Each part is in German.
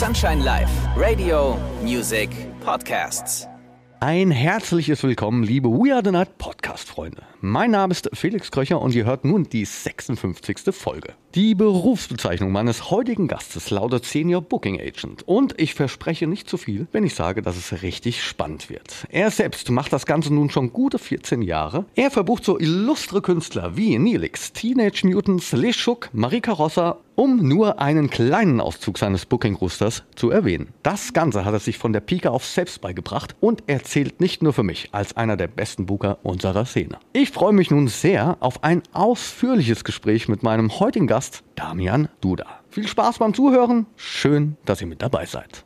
Sunshine Live, Radio, Music, Podcasts. Ein herzliches Willkommen, liebe We Are the Night Podcast-Freunde. Mein Name ist Felix Kröcher und ihr hört nun die 56. Folge. Die Berufsbezeichnung meines heutigen Gastes lautet Senior Booking Agent und ich verspreche nicht zu viel, wenn ich sage, dass es richtig spannend wird. Er selbst macht das Ganze nun schon gute 14 Jahre. Er verbucht so illustre Künstler wie Neelix, Teenage Mutants, Leshuk, Marika Rossa um nur einen kleinen Auszug seines Booking-Roosters zu erwähnen. Das Ganze hat er sich von der Pike auf selbst beigebracht und er zählt nicht nur für mich als einer der besten Booker unserer Szene. Ich freue mich nun sehr auf ein ausführliches Gespräch mit meinem heutigen Gast, Damian Duda. Viel Spaß beim Zuhören, schön, dass ihr mit dabei seid.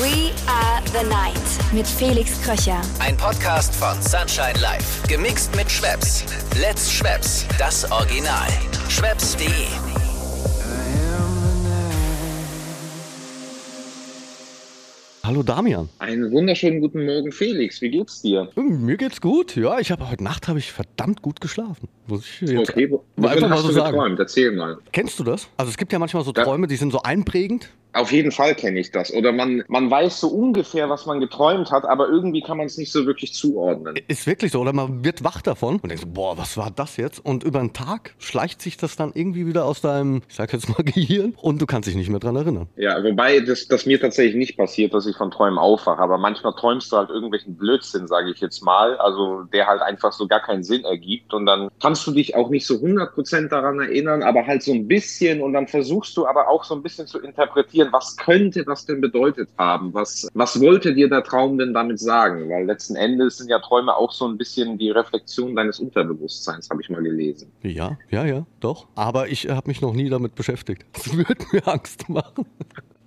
We are the night mit Felix Kröcher. Ein Podcast von Sunshine Live. Gemixt mit Schwepps. Let's Schwepps. Das Original. Schwepps.de. Hallo Damian. Einen wunderschönen guten Morgen, Felix. Wie geht's dir? Mir geht's gut. Ja, ich habe heute Nacht habe ich verdammt gut geschlafen. Muss ich jetzt Okay, wo- einfach mal hast so du sagen. geträumt? Erzähl mal. Kennst du das? Also es gibt ja manchmal so. Träume, die sind so einprägend. Auf jeden Fall kenne ich das. Oder man, man weiß so ungefähr, was man geträumt hat, aber irgendwie kann man es nicht so wirklich zuordnen. Ist wirklich so. Oder man wird wach davon und denkt so, boah, was war das jetzt? Und über den Tag schleicht sich das dann irgendwie wieder aus deinem, ich sag jetzt mal, Gehirn und du kannst dich nicht mehr dran erinnern. Ja, wobei das, das mir tatsächlich nicht passiert, dass ich von Träumen aufwache. Aber manchmal träumst du halt irgendwelchen Blödsinn, sage ich jetzt mal. Also der halt einfach so gar keinen Sinn ergibt. Und dann kannst du dich auch nicht so 100% daran erinnern, aber halt so ein bisschen. Und dann versuchst du aber auch so ein bisschen zu interpretieren, was könnte das denn bedeutet haben? Was, was wollte dir der Traum denn damit sagen? Weil letzten Endes sind ja Träume auch so ein bisschen die Reflexion deines Unterbewusstseins, habe ich mal gelesen. Ja, ja, ja, doch. Aber ich habe mich noch nie damit beschäftigt. Das würde mir Angst machen.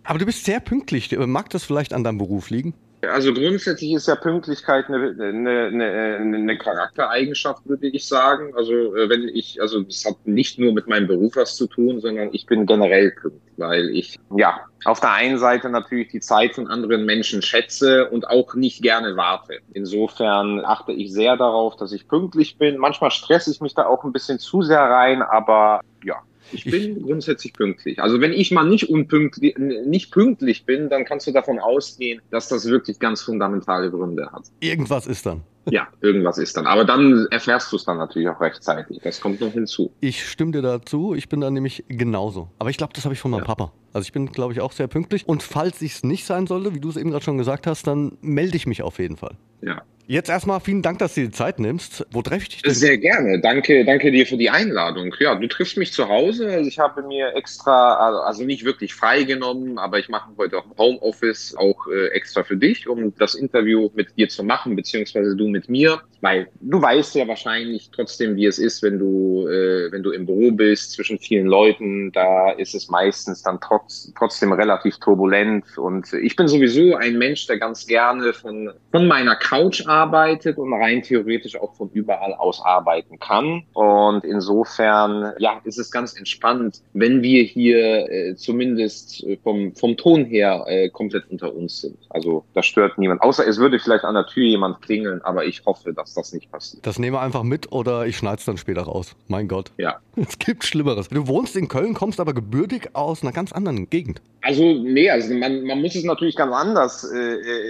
Aber du bist sehr pünktlich. Mag das vielleicht an deinem Beruf liegen? Also grundsätzlich ist ja Pünktlichkeit eine, eine, eine, eine Charaktereigenschaft, würde ich sagen. Also äh, wenn ich, also das hat nicht nur mit meinem Beruf was zu tun, sondern ich bin generell pünktlich, weil ich ja auf der einen Seite natürlich die Zeit von anderen Menschen schätze und auch nicht gerne warte. Insofern achte ich sehr darauf, dass ich pünktlich bin. Manchmal stresse ich mich da auch ein bisschen zu sehr rein, aber ja. Ich bin grundsätzlich pünktlich. Also wenn ich mal nicht unpünktlich, nicht pünktlich bin, dann kannst du davon ausgehen, dass das wirklich ganz fundamentale Gründe hat. Irgendwas ist dann. Ja, irgendwas ist dann. Aber dann erfährst du es dann natürlich auch rechtzeitig. Das kommt noch hinzu. Ich stimme dir dazu. Ich bin da nämlich genauso. Aber ich glaube, das habe ich von meinem Ja. Papa. Also ich bin, glaube ich, auch sehr pünktlich. Und falls ich es nicht sein sollte, wie du es eben gerade schon gesagt hast, dann melde ich mich auf jeden Fall. Ja. Jetzt erstmal vielen Dank, dass du dir die Zeit nimmst. Wo treffe ich dich denn? Sehr gerne. Danke, danke dir für die Einladung. Ja, du triffst mich zu Hause. Also ich habe mir extra, also nicht wirklich freigenommen, aber ich mache heute auch Homeoffice auch äh, extra für dich, um das Interview mit dir zu machen, beziehungsweise du mit mir. Weil du weißt ja wahrscheinlich trotzdem, wie es ist, wenn du, äh, wenn du im Büro bist, zwischen vielen Leuten, da ist es meistens dann trotz, trotzdem relativ turbulent. Und ich bin sowieso ein Mensch, der ganz gerne von, von meiner Couch arbeitet und rein theoretisch auch von überall aus arbeiten kann. Und insofern, ja, ist es ganz entspannt, wenn wir hier äh, zumindest äh, vom, vom Ton her äh, komplett unter uns sind. Also da stört niemand. Außer es würde vielleicht an der Tür jemand klingeln, aber ich hoffe, dass das nicht passiert. Das nehme einfach mit oder ich schneide es dann später raus. Mein Gott. Ja. Es gibt Schlimmeres. Du wohnst in Köln, kommst aber gebürtig aus einer ganz anderen Gegend. Also nee, also man, man muss es natürlich ganz anders äh,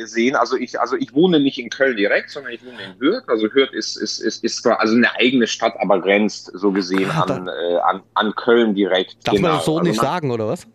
äh, sehen. Also ich, also ich wohne nicht in Köln direkt, sondern ich wohne in Hürth. Also Hürth ist, ist, ist, ist zwar also eine eigene Stadt, aber grenzt so gesehen Ah, an, äh, an, an Köln direkt. Darf man Genau. das so Also nicht man- sagen, oder was?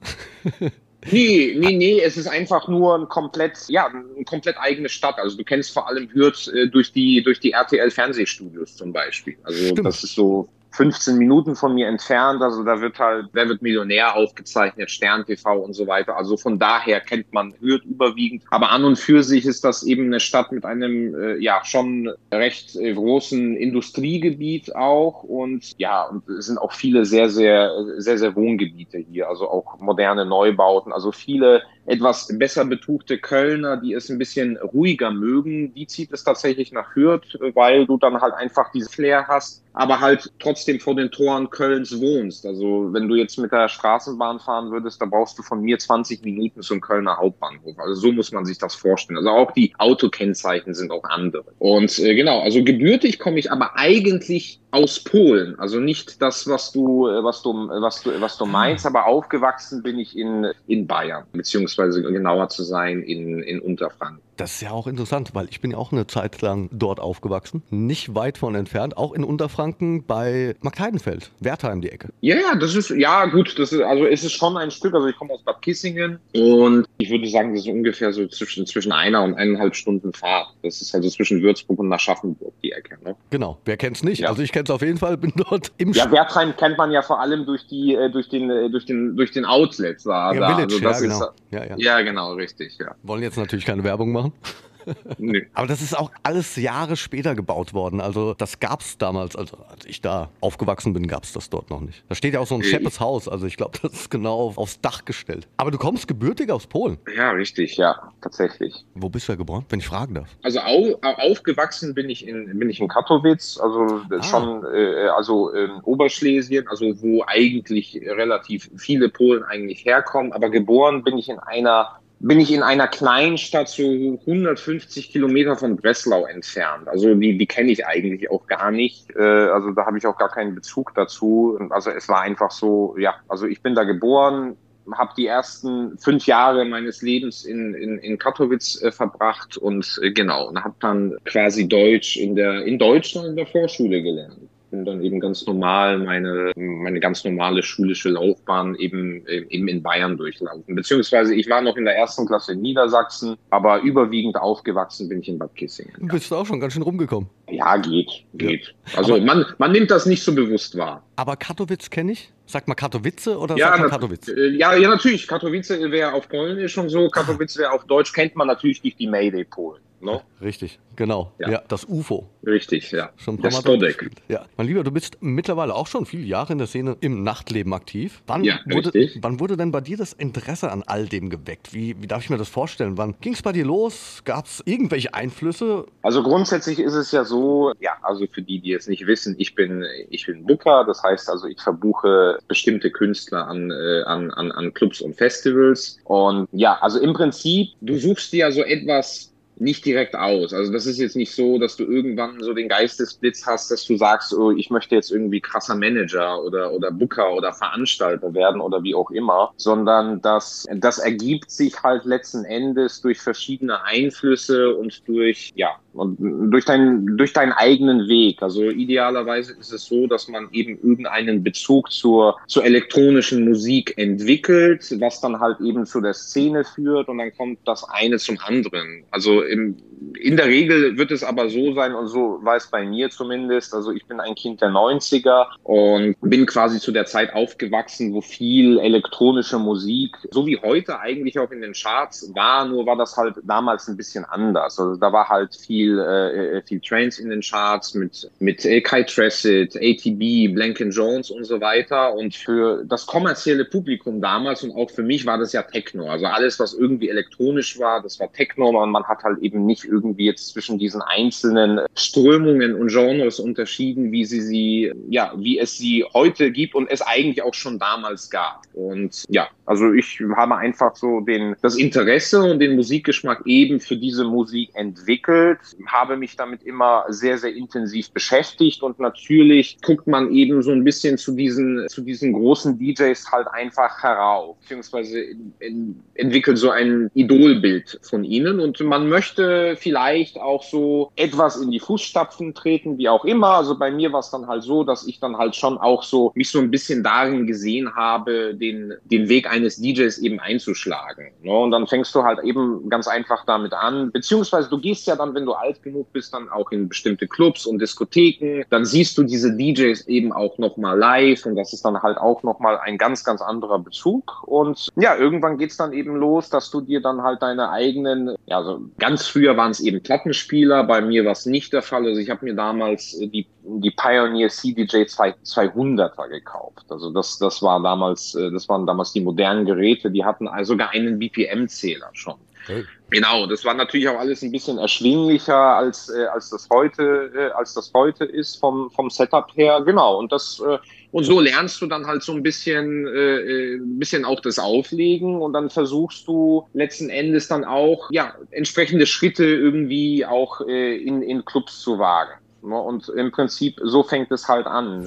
Nee, nee, nee, es ist einfach nur ein komplett, ja, eine komplett eigene Stadt. Also du kennst vor allem Hürth äh, durch die, durch die RTL Fernsehstudios zum Beispiel. Also Stimmt. das ist so 15 Minuten von mir entfernt. Also da wird halt, wer wird Millionär aufgezeichnet, Stern TV und so weiter. Also von daher kennt man Hürth überwiegend. Aber an und für sich ist das eben eine Stadt mit einem, äh, ja, schon recht äh, großen Industriegebiet auch. Und ja, und es sind auch viele sehr, sehr, sehr, sehr Wohngebiete hier. Also auch moderne Neubauten. Also viele etwas besser betuchte Kölner, die es ein bisschen ruhiger mögen, die zieht es tatsächlich nach Hürth, weil du dann halt einfach diese Flair hast, aber halt trotzdem vor den Toren Kölns wohnst. Also wenn du jetzt mit der Straßenbahn fahren würdest, da brauchst du von mir 20 Minuten zum Kölner Hauptbahnhof. Also so muss man sich das vorstellen. Also auch die Autokennzeichen sind auch andere. Und äh, genau, also gebürtig komme ich aber eigentlich aus Polen. Also nicht das, was du, äh, was du, was du, was du meinst, aber aufgewachsen bin ich in, in Bayern, beziehungsweise beziehungsweise genauer zu sein in, in Unterfranken. Das ist ja auch interessant, weil ich bin ja auch eine Zeit lang dort aufgewachsen, nicht weit von entfernt, auch in Unterfranken bei Markheidenfeld, Wertheim die Ecke. Ja, ja, das ist, ja gut, das ist, also es ist schon ein Stück, also ich komme aus Bad Kissingen und ich würde sagen, das ist ungefähr so zwischen, zwischen einer und eineinhalb Stunden Fahrt. Das ist also zwischen Würzburg und Aschaffenburg die Ecke. Ne? Genau, wer kennt es nicht? Ja. Also ich kenne es auf jeden Fall, bin dort im Ja, Wertheim kennt man ja vor allem durch die, äh, durch den, äh, durch den, durch den Outlet. Da, ja, Village, also ja, genau. Ist, ja, ja. ja, genau, richtig, ja. Wollen jetzt natürlich keine Werbung machen. Nee. Aber das ist auch alles Jahre später gebaut worden. Also das gab es damals, also als ich da aufgewachsen bin, gab es das dort noch nicht. Da steht ja auch so ein scheppes Haus. Also ich glaube, das ist genau aufs Dach gestellt. Aber du kommst gebürtig aus Polen. Ja, richtig, ja, tatsächlich. Wo bist du ja geboren, wenn ich fragen darf? Also au, aufgewachsen bin ich in bin ich in Katowice, also ah. schon äh, also in Oberschlesien, also wo eigentlich relativ viele Polen eigentlich herkommen. Aber geboren bin ich in einer bin ich in einer Kleinstadt so 150 Kilometer von Breslau entfernt. Also die, die kenne ich eigentlich auch gar nicht. Äh, also da habe ich auch gar keinen Bezug dazu. Also es war einfach so, ja, also ich bin da geboren, habe die ersten fünf Jahre meines Lebens in, in, in Katowice äh, verbracht und äh, genau, und habe dann quasi Deutsch in der in Deutschland in der Vorschule gelernt bin dann eben ganz normal meine, meine ganz normale schulische Laufbahn eben, eben in Bayern durchlaufen. Beziehungsweise ich war noch in der ersten Klasse in Niedersachsen, aber überwiegend aufgewachsen bin ich in Bad Kissingen. Du bist auch schon ganz schön rumgekommen. Ja, geht, geht. Ja. Also man, man nimmt das nicht so bewusst wahr. Aber Katowice kenne ich. Sagt man Katowice oder ja, sagt man Katowice? Äh, ja, ja, natürlich. Katowice wäre auf Polnisch und so. Katowice wäre auf Deutsch. Kennt man natürlich durch die Mayday-Polen. No? Richtig, genau. Ja. ja. das UFO. Richtig, ja. Schon das Mal Ja. Mein Lieber, du bist mittlerweile auch schon viele Jahre in der Szene im Nachtleben aktiv. Wann, ja, wurde, richtig. wann wurde denn bei dir das Interesse an all dem geweckt? Wie, wie darf ich mir das vorstellen? Wann ging es bei dir los? Gab es irgendwelche Einflüsse? Also grundsätzlich ist es ja so, ja, also für die, die jetzt nicht wissen, ich bin, ich bin Booker, das heißt also, ich verbuche bestimmte Künstler an, äh, an, an, an Clubs und Festivals. Und ja, also im Prinzip, du suchst dir ja so etwas nicht direkt aus. Also das ist jetzt nicht so, dass du irgendwann so den Geistesblitz hast, dass du sagst, oh, ich möchte jetzt irgendwie krasser Manager oder, oder Booker oder Veranstalter werden oder wie auch immer, sondern das, das ergibt sich halt letzten Endes durch verschiedene Einflüsse und durch, ja, und durch, dein, durch deinen eigenen Weg. Also idealerweise ist es so, dass man eben irgendeinen Bezug zur, zur elektronischen Musik entwickelt, was dann halt eben zu der Szene führt und dann kommt das eine zum anderen. Also im, in der Regel wird es aber so sein, und so war es bei mir zumindest, also ich bin ein Kind der 90er und bin quasi zu der Zeit aufgewachsen, wo viel elektronische Musik, so wie heute eigentlich auch in den Charts war, nur war das halt damals ein bisschen anders. Also da war halt viel, äh, viel Trains in den Charts mit, mit äh, Kai Tressett, ATB, Blanken Jones und so weiter. Und für das kommerzielle Publikum damals und auch für mich war das ja Techno. Also alles, was irgendwie elektronisch war, das war Techno und man hat halt halt eben nicht irgendwie jetzt zwischen diesen einzelnen Strömungen und Genres unterschieden, wie sie sie, ja, wie es sie heute gibt und es eigentlich auch schon damals gab. Und ja, also ich habe einfach so den, das Interesse und den Musikgeschmack eben für diese Musik entwickelt, habe mich damit immer sehr, sehr intensiv beschäftigt und natürlich guckt man eben so ein bisschen zu diesen, zu diesen großen DJs halt einfach herauf, beziehungsweise in, entwickelt so ein Idolbild von ihnen und man möchte vielleicht auch so etwas in die Fußstapfen treten, wie auch immer. Also bei mir war es dann halt so, dass ich dann halt schon auch so mich so ein bisschen darin gesehen habe, den, den Weg eines DJs eben einzuschlagen. Ne? Und dann fängst du halt eben ganz einfach damit an, beziehungsweise du gehst ja dann, wenn du alt genug bist, dann auch in bestimmte Clubs und Diskotheken. Dann siehst du diese DJs eben auch nochmal live und das ist dann halt auch nochmal ein ganz, ganz anderer Bezug. Und ja, irgendwann geht's dann eben los, dass du dir dann halt deine eigenen, ja, so ganz früher waren es eben Plattenspieler, bei mir war es nicht der Fall. Also ich habe mir damals die die Pioneer CDJ 200er gekauft. Also das, das war damals, äh, das waren damals die modernen Geräte, die hatten sogar einen BPM-Zähler schon. Hey. Genau, das war natürlich auch alles ein bisschen erschwinglicher als, äh, als das heute, äh, als das heute ist vom, vom Setup her. Genau. Und das, äh, und so lernst du dann halt so ein bisschen, äh, äh ein bisschen auch das Auflegen und dann versuchst du letzten Endes dann auch, ja, entsprechende Schritte irgendwie auch äh, in, in Clubs zu wagen. Ne? Und im Prinzip so fängt es halt an.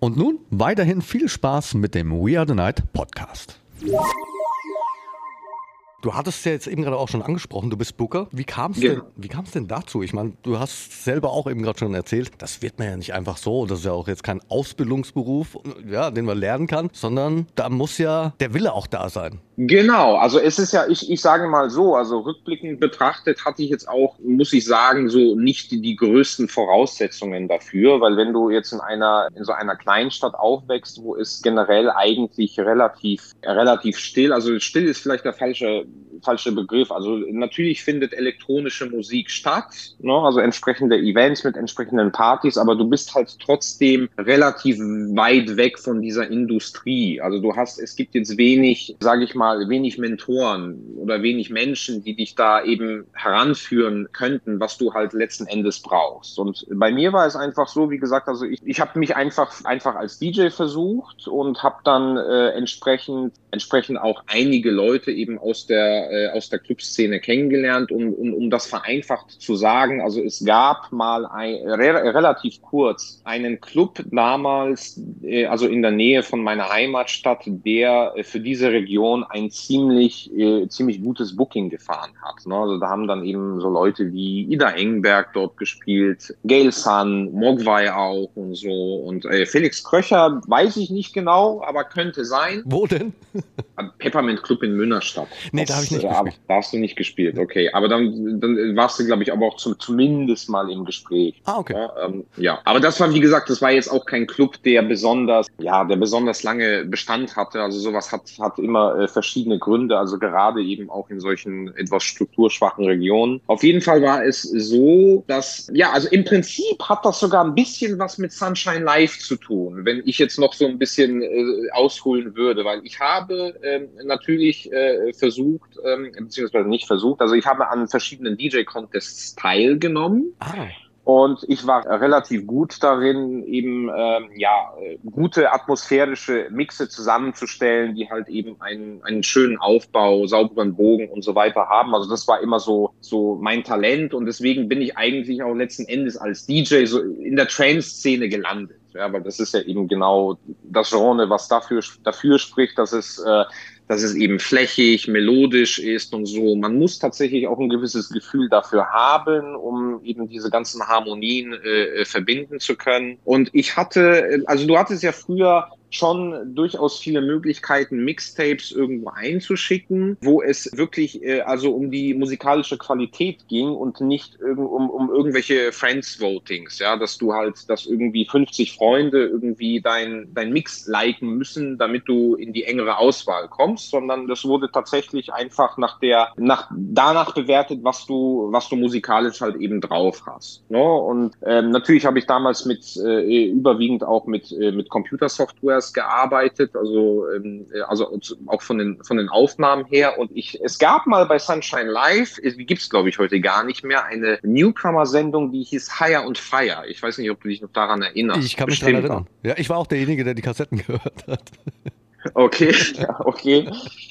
Und nun weiterhin viel Spaß mit dem We Are the Night Podcast. Du hattest ja jetzt eben gerade auch schon angesprochen, du bist Booker. Wie kam es Genau. denn, denn dazu? Ich meine, du hast selber auch eben gerade schon erzählt, das wird man ja nicht einfach so. Das ist ja auch jetzt kein Ausbildungsberuf, ja, den man lernen kann, sondern da muss ja der Wille auch da sein. Genau, also es ist ja, ich, ich sage mal so, also rückblickend betrachtet hatte ich jetzt auch, muss ich sagen, so nicht die, die größten Voraussetzungen dafür, weil wenn du jetzt in einer, in so einer Kleinstadt aufwächst, wo es generell eigentlich relativ, relativ still, also still ist vielleicht der falsche, falsche Begriff, also natürlich findet elektronische Musik statt, ne? also entsprechende Events mit entsprechenden Partys, aber du bist halt trotzdem relativ weit weg von dieser Industrie, also du hast, es gibt jetzt wenig, sage ich mal, wenig Mentoren oder wenig Menschen, die dich da eben heranführen könnten, was du halt letzten Endes brauchst. Und bei mir war es einfach so, wie gesagt, also ich, ich habe mich einfach einfach als DJ versucht und habe dann äh, entsprechend entsprechend auch einige Leute eben aus der äh, aus der Clubszene kennengelernt und, und um das vereinfacht zu sagen, also es gab mal ein, re relativ kurz einen Club damals, äh, also in der Nähe von meiner Heimatstadt, der äh, für diese Region ein ziemlich, äh, ziemlich gutes Booking gefahren hat. Ne? Also da haben dann eben so Leute wie Ida Engberg dort gespielt, Gail Sun, Mogwai auch und so. Und äh, Felix Kröcher weiß ich nicht genau, aber könnte sein. Wo denn? Peppermint Club in Münnerstadt. Nee, da habe ich nicht äh, gespielt. Da hast du nicht gespielt, okay. Aber dann, dann warst du, glaube ich, aber auch zum, zumindest mal im Gespräch. Ah, okay. Ja, ähm, ja, aber das war, wie gesagt, das war jetzt auch kein Club, der besonders, ja, der besonders lange Bestand hatte. Also sowas hat, hat immer äh, verschiedene Gründe, also gerade eben auch in solchen etwas strukturschwachen Regionen. Auf jeden Fall war es so, dass, ja, also im Prinzip hat das sogar ein bisschen was mit Sunshine Live zu tun, wenn ich jetzt noch so ein bisschen äh, ausholen würde, weil ich habe ähm, natürlich äh, versucht, ähm, beziehungsweise nicht versucht, also ich habe an verschiedenen DJ-Contests teilgenommen. Ah, Und ich war relativ gut darin, eben ähm, ja gute atmosphärische Mixe zusammenzustellen, die halt eben einen, einen schönen Aufbau, sauberen Bogen und so weiter haben. Also das war immer so so mein Talent und deswegen bin ich eigentlich auch letzten Endes als DJ so in der Trance-Szene gelandet. Ja, weil das ist ja eben genau das Genre, was dafür dafür spricht, dass es äh, dass es eben flächig, melodisch ist und so. Man muss tatsächlich auch ein gewisses Gefühl dafür haben, um eben diese ganzen Harmonien äh, äh, verbinden zu können. Und ich hatte, also du hattest ja früher schon durchaus viele Möglichkeiten, Mixtapes irgendwo einzuschicken, wo es wirklich äh, also um die musikalische Qualität ging und nicht irgend, um, um irgendwelche Friends-Votings, ja, dass du halt, dass irgendwie 50 Freunde irgendwie dein, dein Mix liken müssen, damit du in die engere Auswahl kommst, sondern das wurde tatsächlich einfach nach der, nach, danach bewertet, was du, was du musikalisch halt eben drauf hast. Ne? Und ähm, natürlich habe ich damals mit äh, überwiegend auch mit, äh, mit Computersoftwares gearbeitet, also, ähm, äh, also auch von den, von den Aufnahmen her. Und ich, es gab mal bei Sunshine Live, die gibt's glaube ich heute gar nicht mehr, eine Newcomer-Sendung, die hieß Hire und Fire. Ich weiß nicht, ob du dich noch daran erinnerst. ich kann mich daran erinnern. Ja, ich war auch derjenige, der die Kassetten gehört hat. Okay, ja, okay.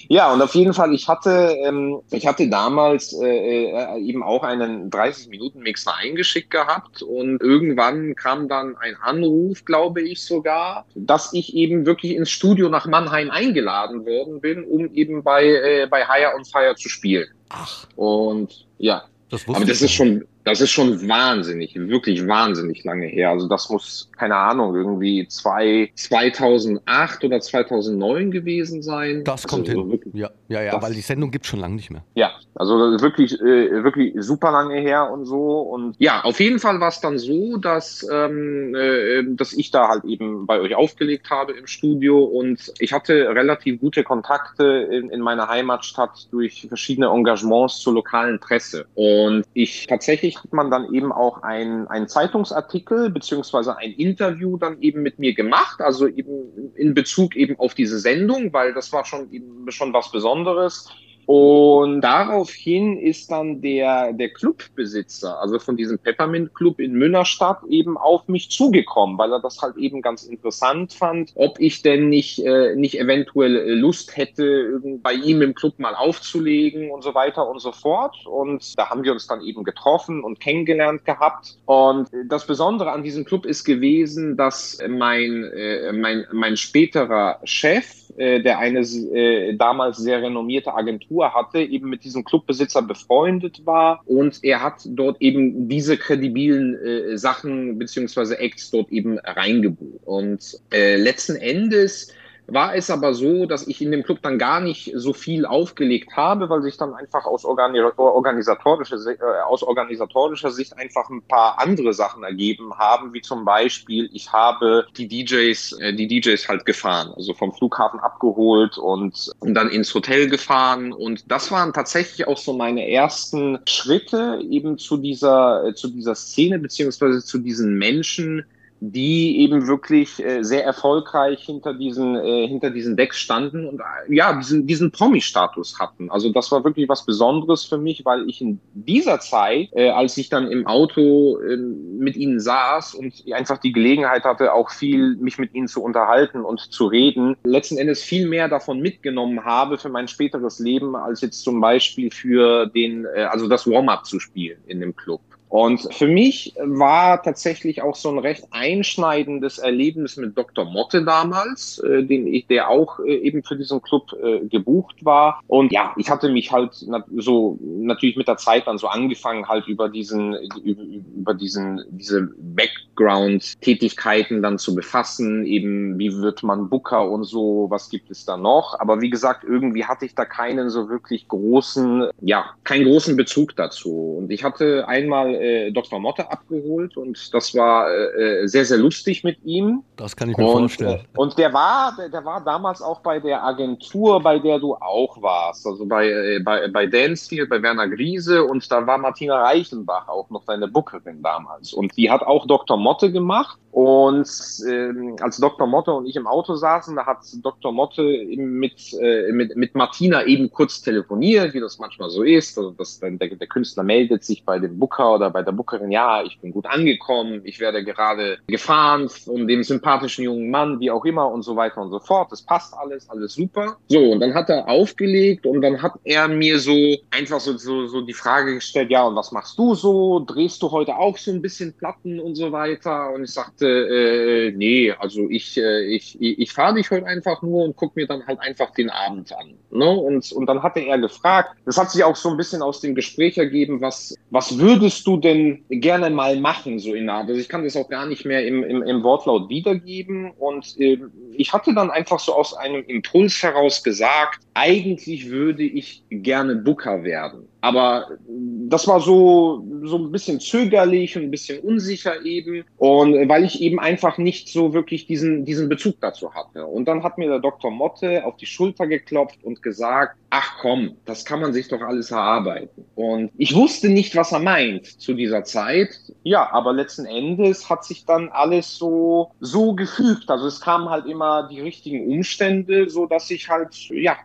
Ja, und auf jeden Fall, ich hatte, ähm, ich hatte damals äh, äh, eben auch einen 30-Minuten-Mixer eingeschickt gehabt und irgendwann kam dann ein Anruf, glaube ich sogar, dass ich eben wirklich ins Studio nach Mannheim eingeladen worden bin, um eben bei, äh, bei Hire on Fire zu spielen. Ach, Und ja, das wusste aber das ich ist schon, das ist schon wahnsinnig, wirklich wahnsinnig lange her. Also das muss, keine Ahnung, irgendwie zwei, 2008 oder 2009 gewesen sein. Das kommt also hin. Wirklich, Ja, ja, ja Das- weil die Sendung gibt schon lange nicht mehr. ja, Also wirklich, äh, wirklich super lange her und so. Und ja, auf jeden Fall war es dann so, dass, ähm, äh, dass ich da halt eben bei euch aufgelegt habe im Studio und ich hatte relativ gute Kontakte in, in meiner Heimatstadt durch verschiedene Engagements zur lokalen Presse. Und ich tatsächlich hat man dann eben auch ein, ein Zeitungsartikel beziehungsweise ein Interview dann eben mit mir gemacht, also eben in Bezug eben auf diese Sendung, weil das war schon eben schon was Besonderes. Und daraufhin ist dann der, der Clubbesitzer, also von diesem Peppermint Club in Münnerstadt, eben auf mich zugekommen, weil er das halt eben ganz interessant fand, ob ich denn nicht, äh, nicht eventuell Lust hätte, bei ihm im Club mal aufzulegen und so weiter und so fort. Und da haben wir uns dann eben getroffen und kennengelernt gehabt. Und das Besondere an diesem Club ist gewesen, dass mein, äh, mein, mein späterer Chef, äh, der eine äh, damals sehr renommierte Agentur hatte, eben mit diesem Clubbesitzer befreundet war und er hat dort eben diese kredibilen äh, Sachen beziehungsweise Acts dort eben reingebucht. Und äh, letzten Endes war es aber so, dass ich in dem Club dann gar nicht so viel aufgelegt habe, weil sich dann einfach aus, organi organisatorischer, äh, aus organisatorischer Sicht einfach ein paar andere Sachen ergeben haben, wie zum Beispiel, ich habe die DJs, äh, die DJs halt gefahren, also vom Flughafen abgeholt und, und dann ins Hotel gefahren. Und das waren tatsächlich auch so meine ersten Schritte eben zu dieser, äh, zu dieser Szene, beziehungsweise zu diesen Menschen, die eben wirklich äh, sehr erfolgreich hinter diesen äh, hinter diesen Decks standen und äh, ja diesen diesen Promi-Status hatten. Also das war wirklich was Besonderes für mich, weil ich in dieser Zeit, äh, als ich dann im Auto äh, mit ihnen saß und einfach die Gelegenheit hatte, auch viel mich mit ihnen zu unterhalten und zu reden, letzten Endes viel mehr davon mitgenommen habe für mein späteres Leben als jetzt zum Beispiel für den äh, also das Warm-up zu spielen in dem Club. Und für mich war tatsächlich auch so ein recht einschneidendes Erlebnis mit Dr. Motte damals, äh, den ich, der auch äh, eben für diesen Club äh, gebucht war. Und ja, ich hatte mich halt na so natürlich mit der Zeit dann so angefangen, halt über diesen, über, über diesen, diese Background-Tätigkeiten dann zu befassen. Eben, wie wird man Booker und so, was gibt es da noch? Aber wie gesagt, irgendwie hatte ich da keinen so wirklich großen, ja, keinen großen Bezug dazu. Und ich hatte einmal äh, Dr. Motte abgeholt und das war äh, äh, sehr, sehr lustig mit ihm. Das kann ich mir und, vorstellen. Äh, und der war, der, der, war damals auch bei der Agentur, bei der du auch warst, also bei, äh, bei, bei Dansfield, bei Werner Griese und da war Martina Reichenbach auch noch deine Bookerin damals und die hat auch Dr. Motte gemacht und ähm, als Dr. Motte und ich im Auto saßen, da hat Dr. Motte mit, äh, mit, mit Martina eben kurz telefoniert, wie das manchmal so ist. Also dass der, der Künstler meldet sich bei dem Booker oder bei der Bookerin, ja, ich bin gut angekommen, ich werde gerade gefahren von dem sympathischen jungen Mann, wie auch immer und so weiter und so fort. Das passt alles, alles super. So, und dann hat er aufgelegt und dann hat er mir so einfach so, so, so die Frage gestellt, ja, und was machst du so? Drehst du heute auch so ein bisschen Platten und so weiter? Und ich sagte, äh, nee, also ich, äh, ich, ich fahre dich heute einfach nur und guck mir dann halt einfach den Abend an. Ne? Und, und dann hatte er gefragt, das hat sich auch so ein bisschen aus dem Gespräch ergeben, was, was würdest du denn gerne mal machen, so in Art? Also ich kann das auch gar nicht mehr im, im, im Wortlaut wiedergeben. Und äh, ich hatte dann einfach so aus einem Impuls heraus gesagt, eigentlich würde ich gerne Booker werden. Aber das war so, so ein bisschen zögerlich und ein bisschen unsicher eben. Und weil ich eben einfach nicht so wirklich diesen, diesen Bezug dazu hatte. Und dann hat mir der Dr. Motte auf die Schulter geklopft und gesagt, ach komm, das kann man sich doch alles erarbeiten. Und ich wusste nicht, was er meint zu dieser Zeit. Ja, aber letzten Endes hat sich dann alles so, so gefügt. Also es kamen halt immer die richtigen Umstände, so dass ich halt, ja,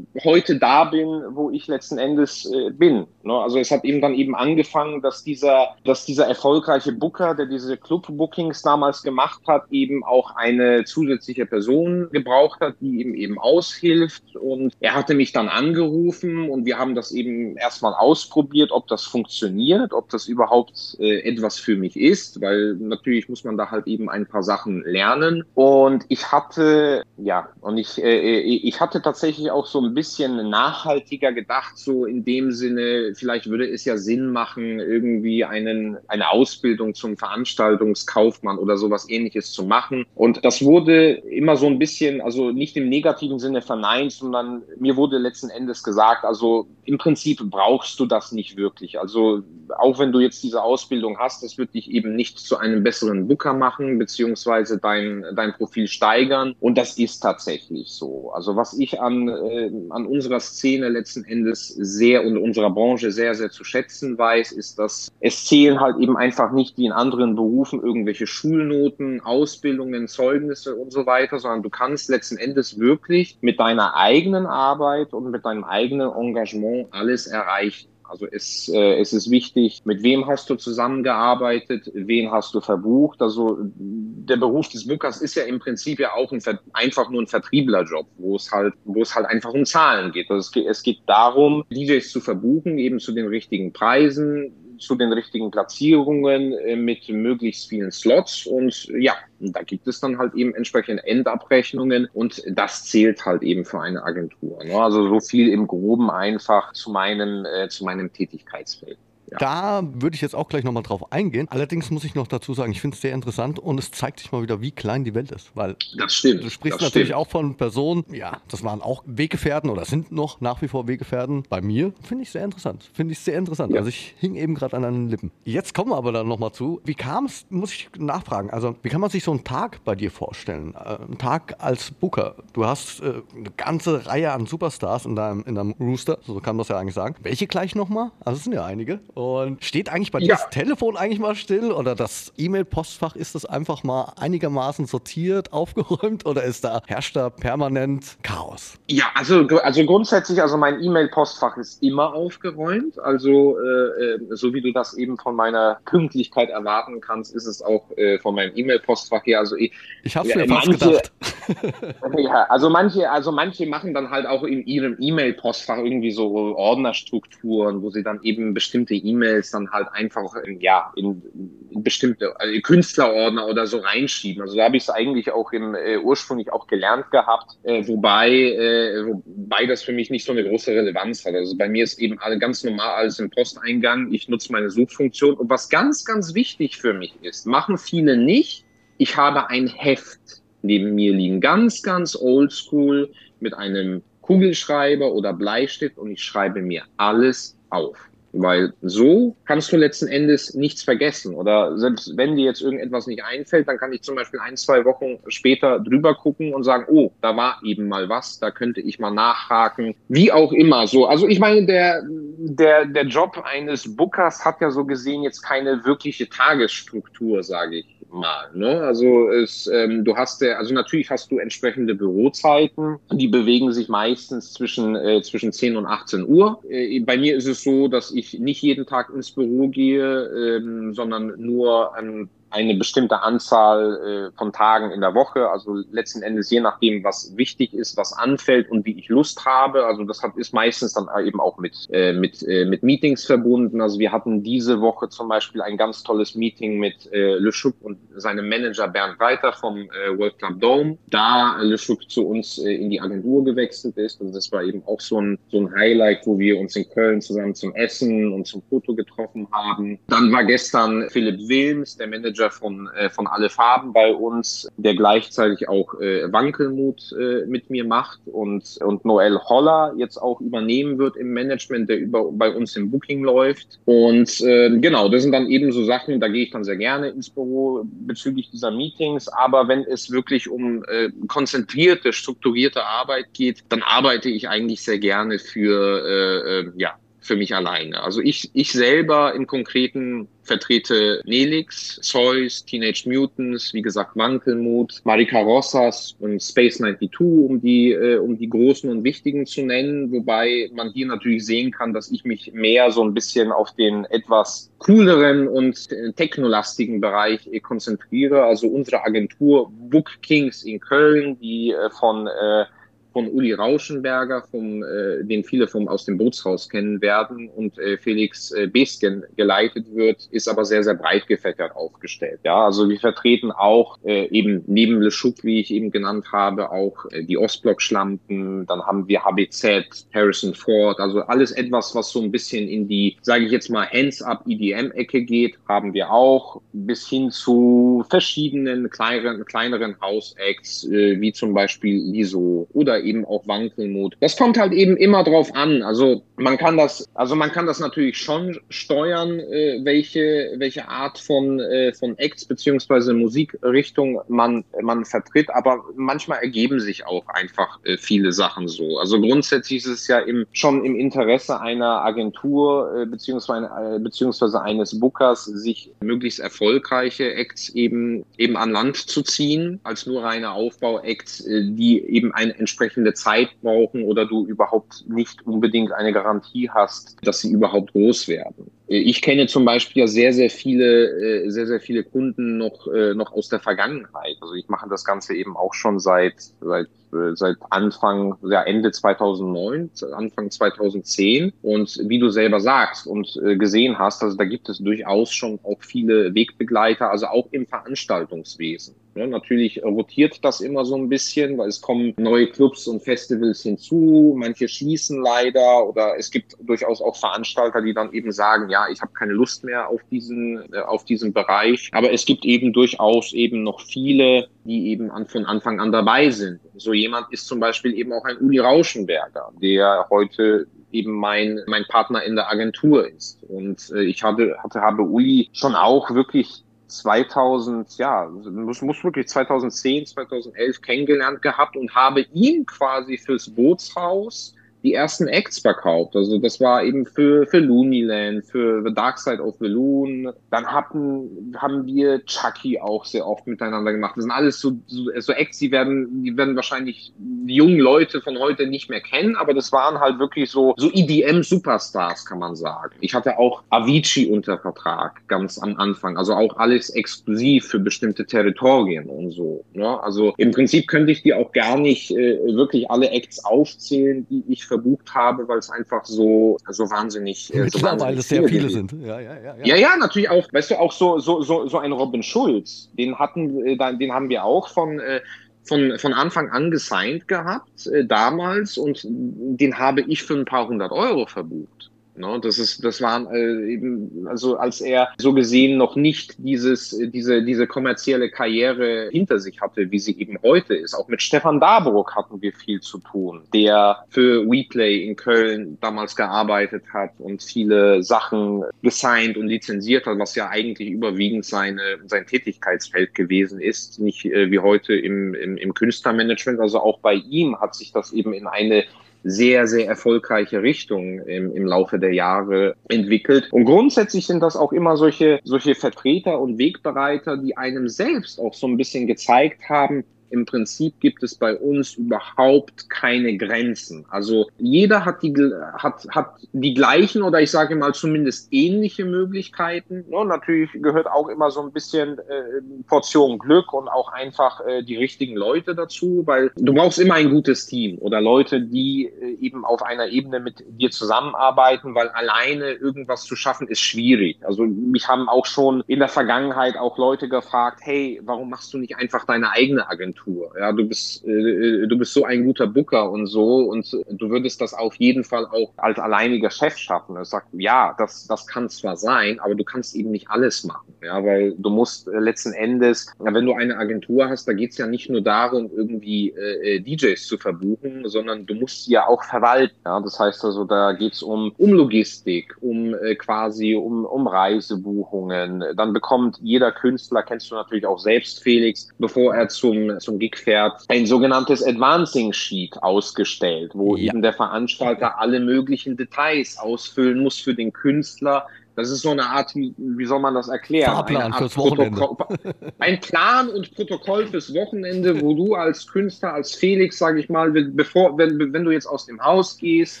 heute da bin, wo ich letzten Endes äh, bin. Ne? Also es hat eben dann eben angefangen, dass dieser, dass dieser erfolgreiche Booker, der diese Club-Bookings damals gemacht hat, eben auch eine zusätzliche Person gebraucht hat, die ihm eben aushilft. Und er hatte mich dann angerufen und wir haben das eben erstmal ausprobiert, ob das funktioniert, ob das überhaupt äh, etwas für mich ist, weil natürlich muss man da halt eben ein paar Sachen lernen. Und ich hatte, ja, und ich, äh, ich hatte tatsächlich auch so ein bisschen nachhaltiger gedacht, so in dem Sinne, vielleicht würde es ja Sinn machen, irgendwie einen, eine Ausbildung zum Veranstaltungskaufmann oder sowas ähnliches zu machen. Und das wurde immer so ein bisschen, also nicht im negativen Sinne verneint, sondern mir wurde letzten Endes gesagt, also im Prinzip brauchst du das nicht wirklich. Also auch wenn du jetzt diese Ausbildung hast, das wird dich eben nicht zu einem besseren Booker machen, beziehungsweise dein, dein Profil steigern. Und das ist tatsächlich so. Also was ich an, äh, an unserer Szene letzten Endes sehr und unserer Branche sehr, sehr zu schätzen weiß, ist, dass es zählen halt eben einfach nicht wie in anderen Berufen irgendwelche Schulnoten, Ausbildungen, Zeugnisse und so weiter, sondern du kannst letzten Endes wirklich mit deiner eigenen Arbeit und mit deinem eigenen Engagement alles erreichen. Also es, äh, es ist wichtig, mit wem hast du zusammengearbeitet, wen hast du verbucht. Also der Beruf des Bookers ist ja im Prinzip ja auch ein, einfach nur ein Vertrieblerjob, wo es halt, wo es halt einfach um Zahlen geht. Also es geht, es geht darum, DJs zu verbuchen, eben zu den richtigen Preisen, zu den richtigen Platzierungen äh, mit möglichst vielen Slots. Und ja, da gibt es dann halt eben entsprechende Endabrechnungen und das zählt halt eben für eine Agentur. Ne? Also so viel im Groben einfach zu meinem, äh, zu meinem Tätigkeitsfeld. Ja. Da würde ich jetzt auch gleich nochmal drauf eingehen. Allerdings muss ich noch dazu sagen, ich finde es sehr interessant und es zeigt sich mal wieder, wie klein die Welt ist. Weil das stimmt. Du sprichst das natürlich stimmt. auch von Personen, ja, das waren auch Weggefährten oder sind noch nach wie vor Weggefährten. Bei mir finde ich sehr interessant. Finde ich sehr interessant. Ja. Also ich hing eben gerade an deinen Lippen. Jetzt kommen wir aber dann nochmal zu. Wie kam es, muss ich nachfragen, also wie kann man sich so einen Tag bei dir vorstellen? Äh, ein Tag als Booker. Du hast äh, eine ganze Reihe an Superstars in deinem, in deinem Rooster, so kann man das ja eigentlich sagen. Welche gleich nochmal? Also es sind ja einige. Und steht eigentlich bei dir ja. das Telefon eigentlich mal still oder das E-Mail-Postfach ist das einfach mal einigermaßen sortiert, aufgeräumt oder ist da herrscht da permanent Chaos? Ja, also, also grundsätzlich, also mein E-Mail-Postfach ist immer aufgeräumt. Also äh, so wie du das eben von meiner Pünktlichkeit erwarten kannst, ist es auch äh, von meinem E-Mail-Postfach her. Also ich, ich habe ja, mir fast manche, gedacht. ja, also manche, also manche machen dann halt auch in ihrem E-Mail-Postfach irgendwie so Ordnerstrukturen, wo sie dann eben bestimmte E-Mails dann halt einfach in, ja, in, in bestimmte also Künstlerordner oder so reinschieben. Also da habe ich es eigentlich auch im äh, ursprünglich auch gelernt gehabt, äh, wobei, äh, wobei das für mich nicht so eine große Relevanz hat. Also bei mir ist eben alle ganz normal alles im Posteingang. Ich nutze meine Suchfunktion. Und was ganz, ganz wichtig für mich ist, machen viele nicht. Ich habe ein Heft neben mir liegen, ganz, ganz oldschool mit einem Kugelschreiber oder Bleistift und ich schreibe mir alles auf. Weil so kannst du letzten Endes nichts vergessen. Oder selbst wenn dir jetzt irgendetwas nicht einfällt, dann kann ich zum Beispiel ein, zwei Wochen später drüber gucken und sagen, oh, da war eben mal was, da könnte ich mal nachhaken. Wie auch immer. So, also ich meine, der, der, der Job eines Bookers hat ja so gesehen jetzt keine wirkliche Tagesstruktur, sage ich mal. Ne? Also es, ähm, du hast ja, also natürlich hast du entsprechende Bürozeiten, die bewegen sich meistens zwischen, äh, zwischen 10 und 18 Uhr. Äh, bei mir ist es so, dass ich nicht jeden Tag ins Büro gehe, ähm, sondern nur an eine bestimmte Anzahl äh, von Tagen in der Woche, also letzten Endes je nachdem, was wichtig ist, was anfällt und wie ich Lust habe. Also das hat, ist meistens dann eben auch mit, äh, mit, äh, mit Meetings verbunden. Also wir hatten diese Woche zum Beispiel ein ganz tolles Meeting mit äh, Le Schuck und seinem Manager Bernd Reiter vom äh, World Club Dome. Da Le Schuck zu uns äh, in die Agentur gewechselt ist. Also das war eben auch so ein, so ein Highlight, wo wir uns in Köln zusammen zum Essen und zum Foto getroffen haben. Dann war gestern Philipp Wilms, der Manager Manager von, äh, von Alle Farben bei uns, der gleichzeitig auch äh, Wankelmut äh, mit mir macht und, und Noel Holler jetzt auch übernehmen wird im Management, der über, bei uns im Booking läuft. Und äh, genau, das sind dann eben so Sachen, da gehe ich dann sehr gerne ins Büro bezüglich dieser Meetings. Aber wenn es wirklich um äh, konzentrierte, strukturierte Arbeit geht, dann arbeite ich eigentlich sehr gerne für, äh, äh ja, für mich alleine. Also ich, ich selber im Konkreten vertrete Nelix, Zeus, Teenage Mutants, wie gesagt Wankelmut, Marika Rossas und Space 92, um die, äh, um die großen und wichtigen zu nennen, wobei man hier natürlich sehen kann, dass ich mich mehr so ein bisschen auf den etwas cooleren und technolastigen Bereich äh, konzentriere. Also unsere Agentur Book Kings in Köln, die äh, von äh, von Uli Rauschenberger, vom, äh, den viele vom aus dem Bootshaus kennen werden, und äh, Felix äh, Besken geleitet wird, ist aber sehr, sehr breit gefächert aufgestellt. Ja, also wir vertreten auch äh, eben neben Le Chouk, wie ich eben genannt habe, auch äh, die Ostblock-Schlampen, dann haben wir HBZ, Harrison Ford, also alles etwas, was so ein bisschen in die, sage ich jetzt mal, Hands-up EDM-Ecke geht, haben wir auch, bis hin zu verschiedenen kleineren, kleineren House-Acts, äh, wie zum Beispiel Liso oder eben auch Wankelmut. Das kommt halt eben immer drauf an. Also man kann das, also man kann das natürlich schon steuern, äh, welche, welche Art von, äh, von Acts beziehungsweise Musikrichtung man, man vertritt, aber manchmal ergeben sich auch einfach äh, viele Sachen so. Also grundsätzlich ist es ja im, schon im Interesse einer Agentur äh, beziehungsweise, äh, beziehungsweise eines Bookers, sich möglichst erfolgreiche Acts eben, eben an Land zu ziehen, als nur reine Aufbau-Acts, äh, die eben eine entsprechende Zeit brauchen oder du überhaupt nicht unbedingt eine Garantie hast, dass sie überhaupt groß werden. Äh, ich kenne zum Beispiel ja sehr, sehr viele, äh, sehr, sehr viele Kunden noch, äh, noch aus der Vergangenheit. Also ich mache das Ganze eben auch schon seit, seit, seit Anfang, ja, Ende 2009, Anfang 2010. Und wie du selber sagst und gesehen hast, also da gibt es durchaus schon auch viele Wegbegleiter, also auch im Veranstaltungswesen. Ja, natürlich rotiert das immer so ein bisschen, weil es kommen neue Clubs und Festivals hinzu, manche schließen leider oder es gibt durchaus auch Veranstalter, die dann eben sagen, ja, ich habe keine Lust mehr auf diesen, äh, auf diesen Bereich. Aber es gibt eben durchaus eben noch viele, die eben an, von Anfang an dabei sind. So jemand ist zum Beispiel eben auch ein Uli Rauschenberger, der heute eben mein, mein Partner in der Agentur ist. Und äh, ich hatte, hatte, habe Uli schon auch wirklich 2000, ja, muss, muss wirklich 2010, 2011 kennengelernt gehabt und habe ihn quasi fürs Bootshaus die ersten Acts verkauft. Also das war eben für, für Looneyland, für The Dark Side of the Loon. Dann hatten, haben wir Chucky auch sehr oft miteinander gemacht. Das sind alles so, so, so Acts, die werden, die werden wahrscheinlich die jungen Leute von heute nicht mehr kennen, aber das waren halt wirklich so, so EDM-Superstars, kann man sagen. Ich hatte auch Avicii unter Vertrag ganz am Anfang. Also auch alles exklusiv für bestimmte Territorien und so. Ne? Also im Prinzip könnte ich dir auch gar nicht äh, wirklich alle Acts aufzählen, die ich verbucht habe, weil es einfach so, so wahnsinnig. Äh, so weil es sehr viele sind. Ja, ja, ja, ja. Ja, ja, natürlich auch, weißt du, auch so, so, so, so ein Robin Schulz, den hatten, äh, den haben wir auch von, äh, von, von Anfang an gesigned gehabt, äh, damals, und den habe ich für ein paar hundert Euro verbucht. No, das ist, das waren äh, eben, also als er so gesehen noch nicht dieses, diese, diese kommerzielle Karriere hinter sich hatte, wie sie eben heute ist. Auch mit Stefan Dabruck hatten wir viel zu tun, der für WePlay in Köln damals gearbeitet hat und viele Sachen gesigned und lizenziert hat, was ja eigentlich überwiegend seine, sein Tätigkeitsfeld gewesen ist, nicht äh, wie heute im, im, im Künstlermanagement. Also auch bei ihm hat sich das eben in eine sehr, sehr erfolgreiche Richtung im, im Laufe der Jahre entwickelt. Und grundsätzlich sind das auch immer solche, solche Vertreter und Wegbereiter, die einem selbst auch so ein bisschen gezeigt haben, im Prinzip gibt es bei uns überhaupt keine Grenzen. Also jeder hat die, hat, hat die gleichen oder ich sage mal zumindest ähnliche Möglichkeiten. Ja, natürlich gehört auch immer so ein bisschen äh, Portion Glück und auch einfach äh, die richtigen Leute dazu, weil du brauchst immer ein gutes Team oder Leute, die äh, eben auf einer Ebene mit dir zusammenarbeiten, weil alleine irgendwas zu schaffen ist schwierig. Also mich haben auch schon in der Vergangenheit auch Leute gefragt, hey, warum machst du nicht einfach deine eigene Agentur? Tour. Ja, du bist, äh, du bist so ein guter Booker und so und du würdest das auf jeden Fall auch als alleiniger Chef schaffen. Er sagt, ja, das, das kann zwar sein, aber du kannst eben nicht alles machen. Ja, weil du musst äh, letzten Endes, wenn du eine Agentur hast, da geht's ja nicht nur darum, irgendwie äh, äh DJs zu verbuchen, sondern du musst sie ja auch verwalten. Ja, das heißt also, da geht's um, um Logistik, um äh, quasi um, um Reisebuchungen. Dann bekommt jeder Künstler, kennst du natürlich auch selbst, Felix, bevor er zum, zum zum Gig fährt, ein sogenanntes Advancing Sheet ausgestellt, wo ja. eben der Veranstalter alle möglichen Details ausfüllen muss für den Künstler, das ist so eine Art, wie, wie soll man das erklären? Fahrplan fürs Wochenende. Ein Plan und Protokoll fürs Wochenende, wo du als Künstler, als Felix, sage ich mal, bevor, wenn, wenn du jetzt aus dem Haus gehst,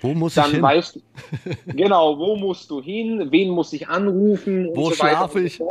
wo muss dann ich hin? weißt genau, wo musst du hin, wen muss ich anrufen wo so schlafe ich? So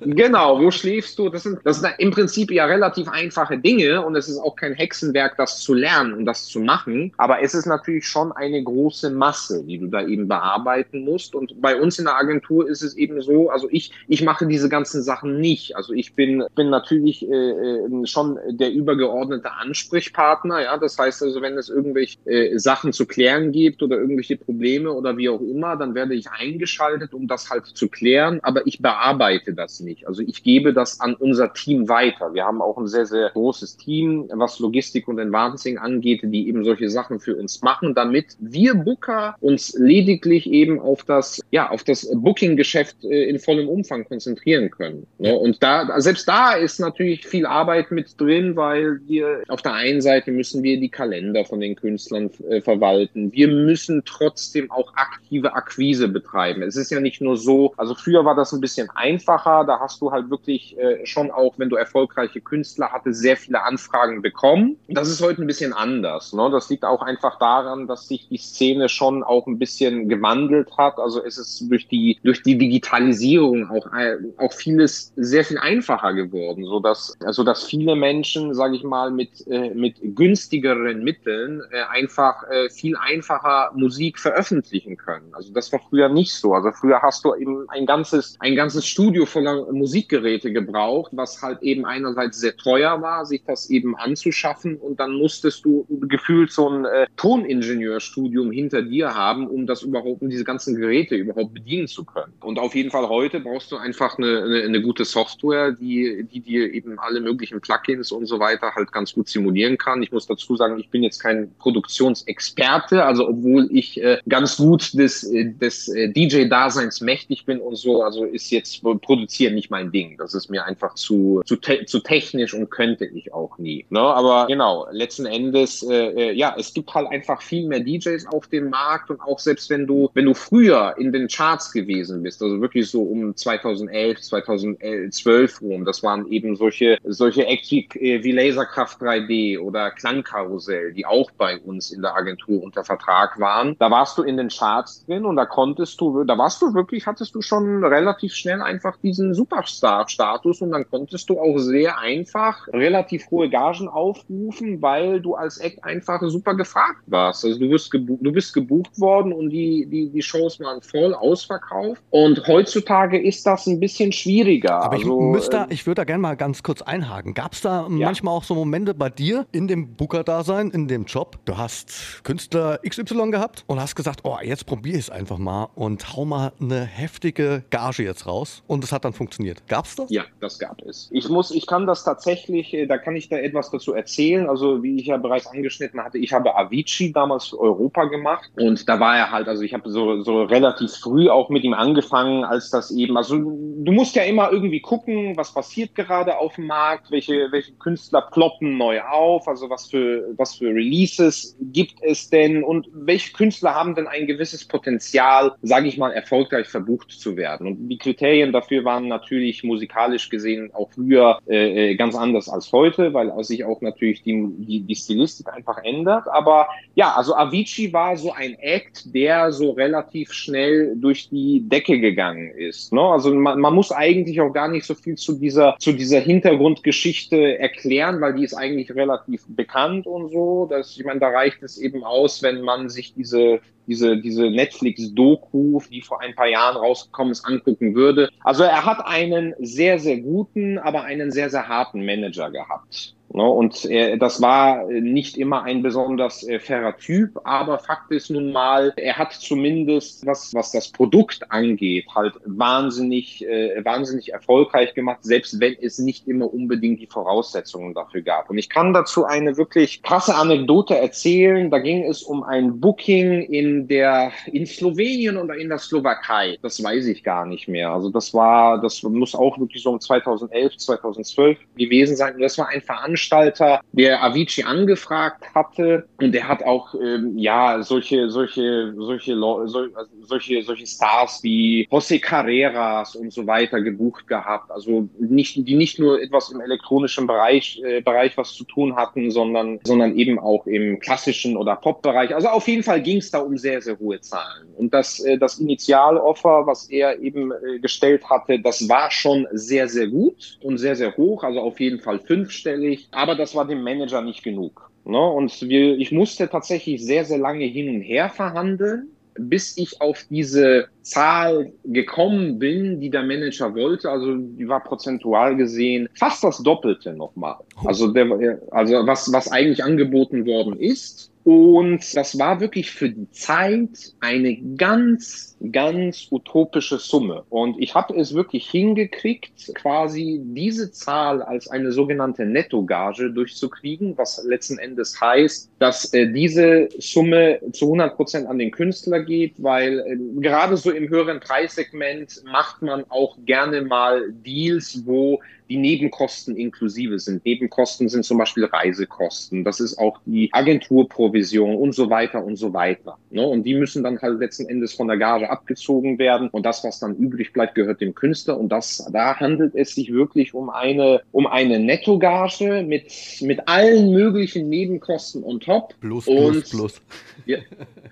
genau, wo schläfst du? Das sind, das sind im Prinzip ja relativ einfache Dinge und es ist auch kein Hexenwerk, das zu lernen und das zu machen. Aber es ist natürlich schon eine große Masse, die du da eben bearbeiten musst. Und bei uns in der Agentur ist es eben so, also ich, ich mache diese ganzen Sachen nicht. Also ich bin, bin natürlich äh, äh schon der übergeordnete Ansprechpartner. Ja, das heißt also, wenn es irgendwelche äh, Sachen zu klären gibt oder irgendwelche Probleme oder wie auch immer, dann werde ich eingeschaltet, um das halt zu klären. Aber ich bearbeite das nicht. Also ich gebe das an unser Team weiter. Wir haben auch ein sehr, sehr großes Team, was Logistik und Advancing angeht, die eben solche Sachen für uns machen, damit wir Booker uns lediglich eben auf das, ja, auf das Booking-Geschäft äh, in vollem Umfang konzentrieren können. Ne? Und da, selbst da ist natürlich viel Arbeit mit drin, weil wir auf der einen Seite müssen wir die Kalender von den Künstlern äh, verwalten. Wir müssen trotzdem auch aktive Akquise betreiben. Es ist ja nicht nur so, also früher war das ein bisschen einfacher, da hast du halt wirklich äh, schon auch, wenn du erfolgreiche Künstler hattest, sehr viele Anfragen bekommen. Das ist heute ein bisschen anders. Ne? Das liegt auch einfach daran, dass sich die Szene schon auch ein bisschen gewandelt hat. Also es ist durch die, durch die Digitalisierung auch, äh, auch vieles sehr viel einfacher geworden, so dass, also dass viele Menschen, sage ich mal, mit, äh, mit günstigeren Mitteln äh, einfach äh, viel einfacher Musik veröffentlichen können. Also das war früher nicht so. Also früher hast du eben ein ganzes, ein ganzes Studio voller Musikgeräte gebraucht, was halt eben einerseits sehr teuer war, sich das eben anzuschaffen und dann musstest du gefühlt so ein äh, Toningenieurstudium hinter dir haben, um das überhaupt, um diese ganzen Geräte überhaupt bedienen zu können. Und auf jeden Fall heute brauchst du einfach eine, eine, eine gute Software, die, die dir eben alle möglichen Plugins und so weiter halt ganz gut simulieren kann. Ich muss dazu sagen, ich bin jetzt kein Produktionsexperte, also obwohl ich äh, ganz gut des, äh, des äh, DJ-Daseins mächtig bin und so, also ist jetzt produzieren nicht mein Ding. Das ist mir einfach zu, zu, te zu technisch und könnte ich auch nie. Ne? Aber genau, letzten Endes, äh, äh ja, es gibt halt einfach viel mehr DJs auf dem Markt und auch selbst wenn du, wenn du früher in den Charts gewesen bist, also wirklich so um 2011, 2012 rum, das waren eben solche, solche Acts wie, äh, wie Laserkraft 3D oder Klangkarussell, die auch bei uns in der Agentur unter Vertrag waren. Da warst du in den Charts drin und da konntest du, da warst du wirklich, hattest du schon relativ schnell einfach diesen Superstar-Status und dann konntest du auch sehr einfach relativ hohe Gagen aufrufen, weil du als Act einfach super gefragt warst. Also du bist, du bist gebucht worden und die, die, die Shows waren voll ausverkauft. Und heutzutage ist das ein bisschen schwieriger. Aber also, ich, müsste, äh, ich würde da gerne mal ganz kurz einhaken. Gab es da ja. manchmal auch so Momente bei dir in dem Booker-Dasein, in dem Job? Du hast Künstler XY gehabt und hast gesagt, oh, jetzt probiere ich es einfach mal und hau mal eine heftige Gage jetzt raus. Und es hat dann funktioniert. Gab es das? Ja, das gab es. Ich muss, ich kann das tatsächlich, äh, da kann ich da etwas dazu erzählen. Also wie ich ja bereits angeschnitten hatte, ich habe Avicii damals für Europa gemacht und da war er halt, also ich habe so, so relativ früh auch mit ihm angefangen, als das eben, also du musst ja immer irgendwie gucken, was passiert gerade auf dem Markt, welche, welche Künstler ploppen neu auf, also was für, was für Releases gibt es denn und welche Künstler haben denn ein gewisses Potenzial, sage ich mal, erfolgreich verbucht zu werden. Und die Kriterien dafür waren natürlich musikalisch gesehen auch früher äh, äh ganz anders als heute, weil sich auch natürlich die, die, die Stilistik einfach ändert. Aber ja, also Avicii war so ein Act, der so relativ schnell durch die Decke gegangen ist. Ne? Also man, man muss eigentlich auch gar nicht so viel zu dieser, zu dieser Hintergrundgeschichte erklären, weil die ist eigentlich relativ bekannt und so. Dass, ich meine, da reicht es eben aus, wenn man sich diese diese, diese Netflix-Doku, die vor ein paar Jahren rausgekommen ist, angucken würde. Also er hat einen sehr, sehr guten, aber einen sehr, sehr harten Manager gehabt. Ne? Und äh, das war nicht immer ein besonders äh, fairer Typ, aber Fakt ist nun mal, er hat zumindest, was, was das Produkt angeht, halt wahnsinnig, äh, wahnsinnig erfolgreich gemacht, selbst wenn es nicht immer unbedingt die Voraussetzungen dafür gab. Und ich kann dazu eine wirklich krasse Anekdote erzählen. Da ging es um ein Booking in der, in Slowenien oder in der Slowakei. Das weiß ich gar nicht mehr. Also das war, das muss auch wirklich so um 2011, 2012 gewesen sein. Und das war ein Veranstaltung Veranstalter, der Avicii angefragt hatte und der hat auch ähm, ja solche solche solche so, solche solche Stars wie José Carreras und so weiter gebucht gehabt. Also nicht die nicht nur etwas im elektronischen Bereich äh, Bereich was zu tun hatten, sondern sondern eben auch im klassischen oder Pop-Bereich. Also auf jeden Fall ging es da um sehr sehr hohe Zahlen und das äh, das Initialoffer, was er eben äh, gestellt hatte, das war schon sehr sehr gut und sehr sehr hoch. Also auf jeden Fall fünfstellig. Aber das war dem Manager nicht genug. Ne? Und wir, ich musste tatsächlich sehr, sehr lange hin und her verhandeln, bis ich auf diese Zahl gekommen bin, die der Manager wollte. Also die war prozentual gesehen fast das Doppelte nochmal. Also, der, also was, was eigentlich angeboten worden ist. Und das war wirklich für die Zeit eine ganz, ganz utopische Summe. Und ich habe es wirklich hingekriegt, quasi diese Zahl als eine sogenannte Nettogage durchzukriegen, was letzten Endes heißt, dass äh, diese Summe zu 100 Prozent an den Künstler geht, weil äh, gerade so im höheren Preissegment macht man auch gerne mal Deals, wo die Nebenkosten inklusive sind. Nebenkosten sind zum Beispiel Reisekosten, das ist auch die Agenturprovision und so weiter und so weiter. Ne? Und die müssen dann halt letzten Endes von der Gage abgezogen werden und das, was dann übrig bleibt, gehört dem Künstler und das, da handelt es sich wirklich um eine, um eine Nettogage mit, mit allen möglichen Nebenkosten on top. Plus, plus, und, plus. Ja,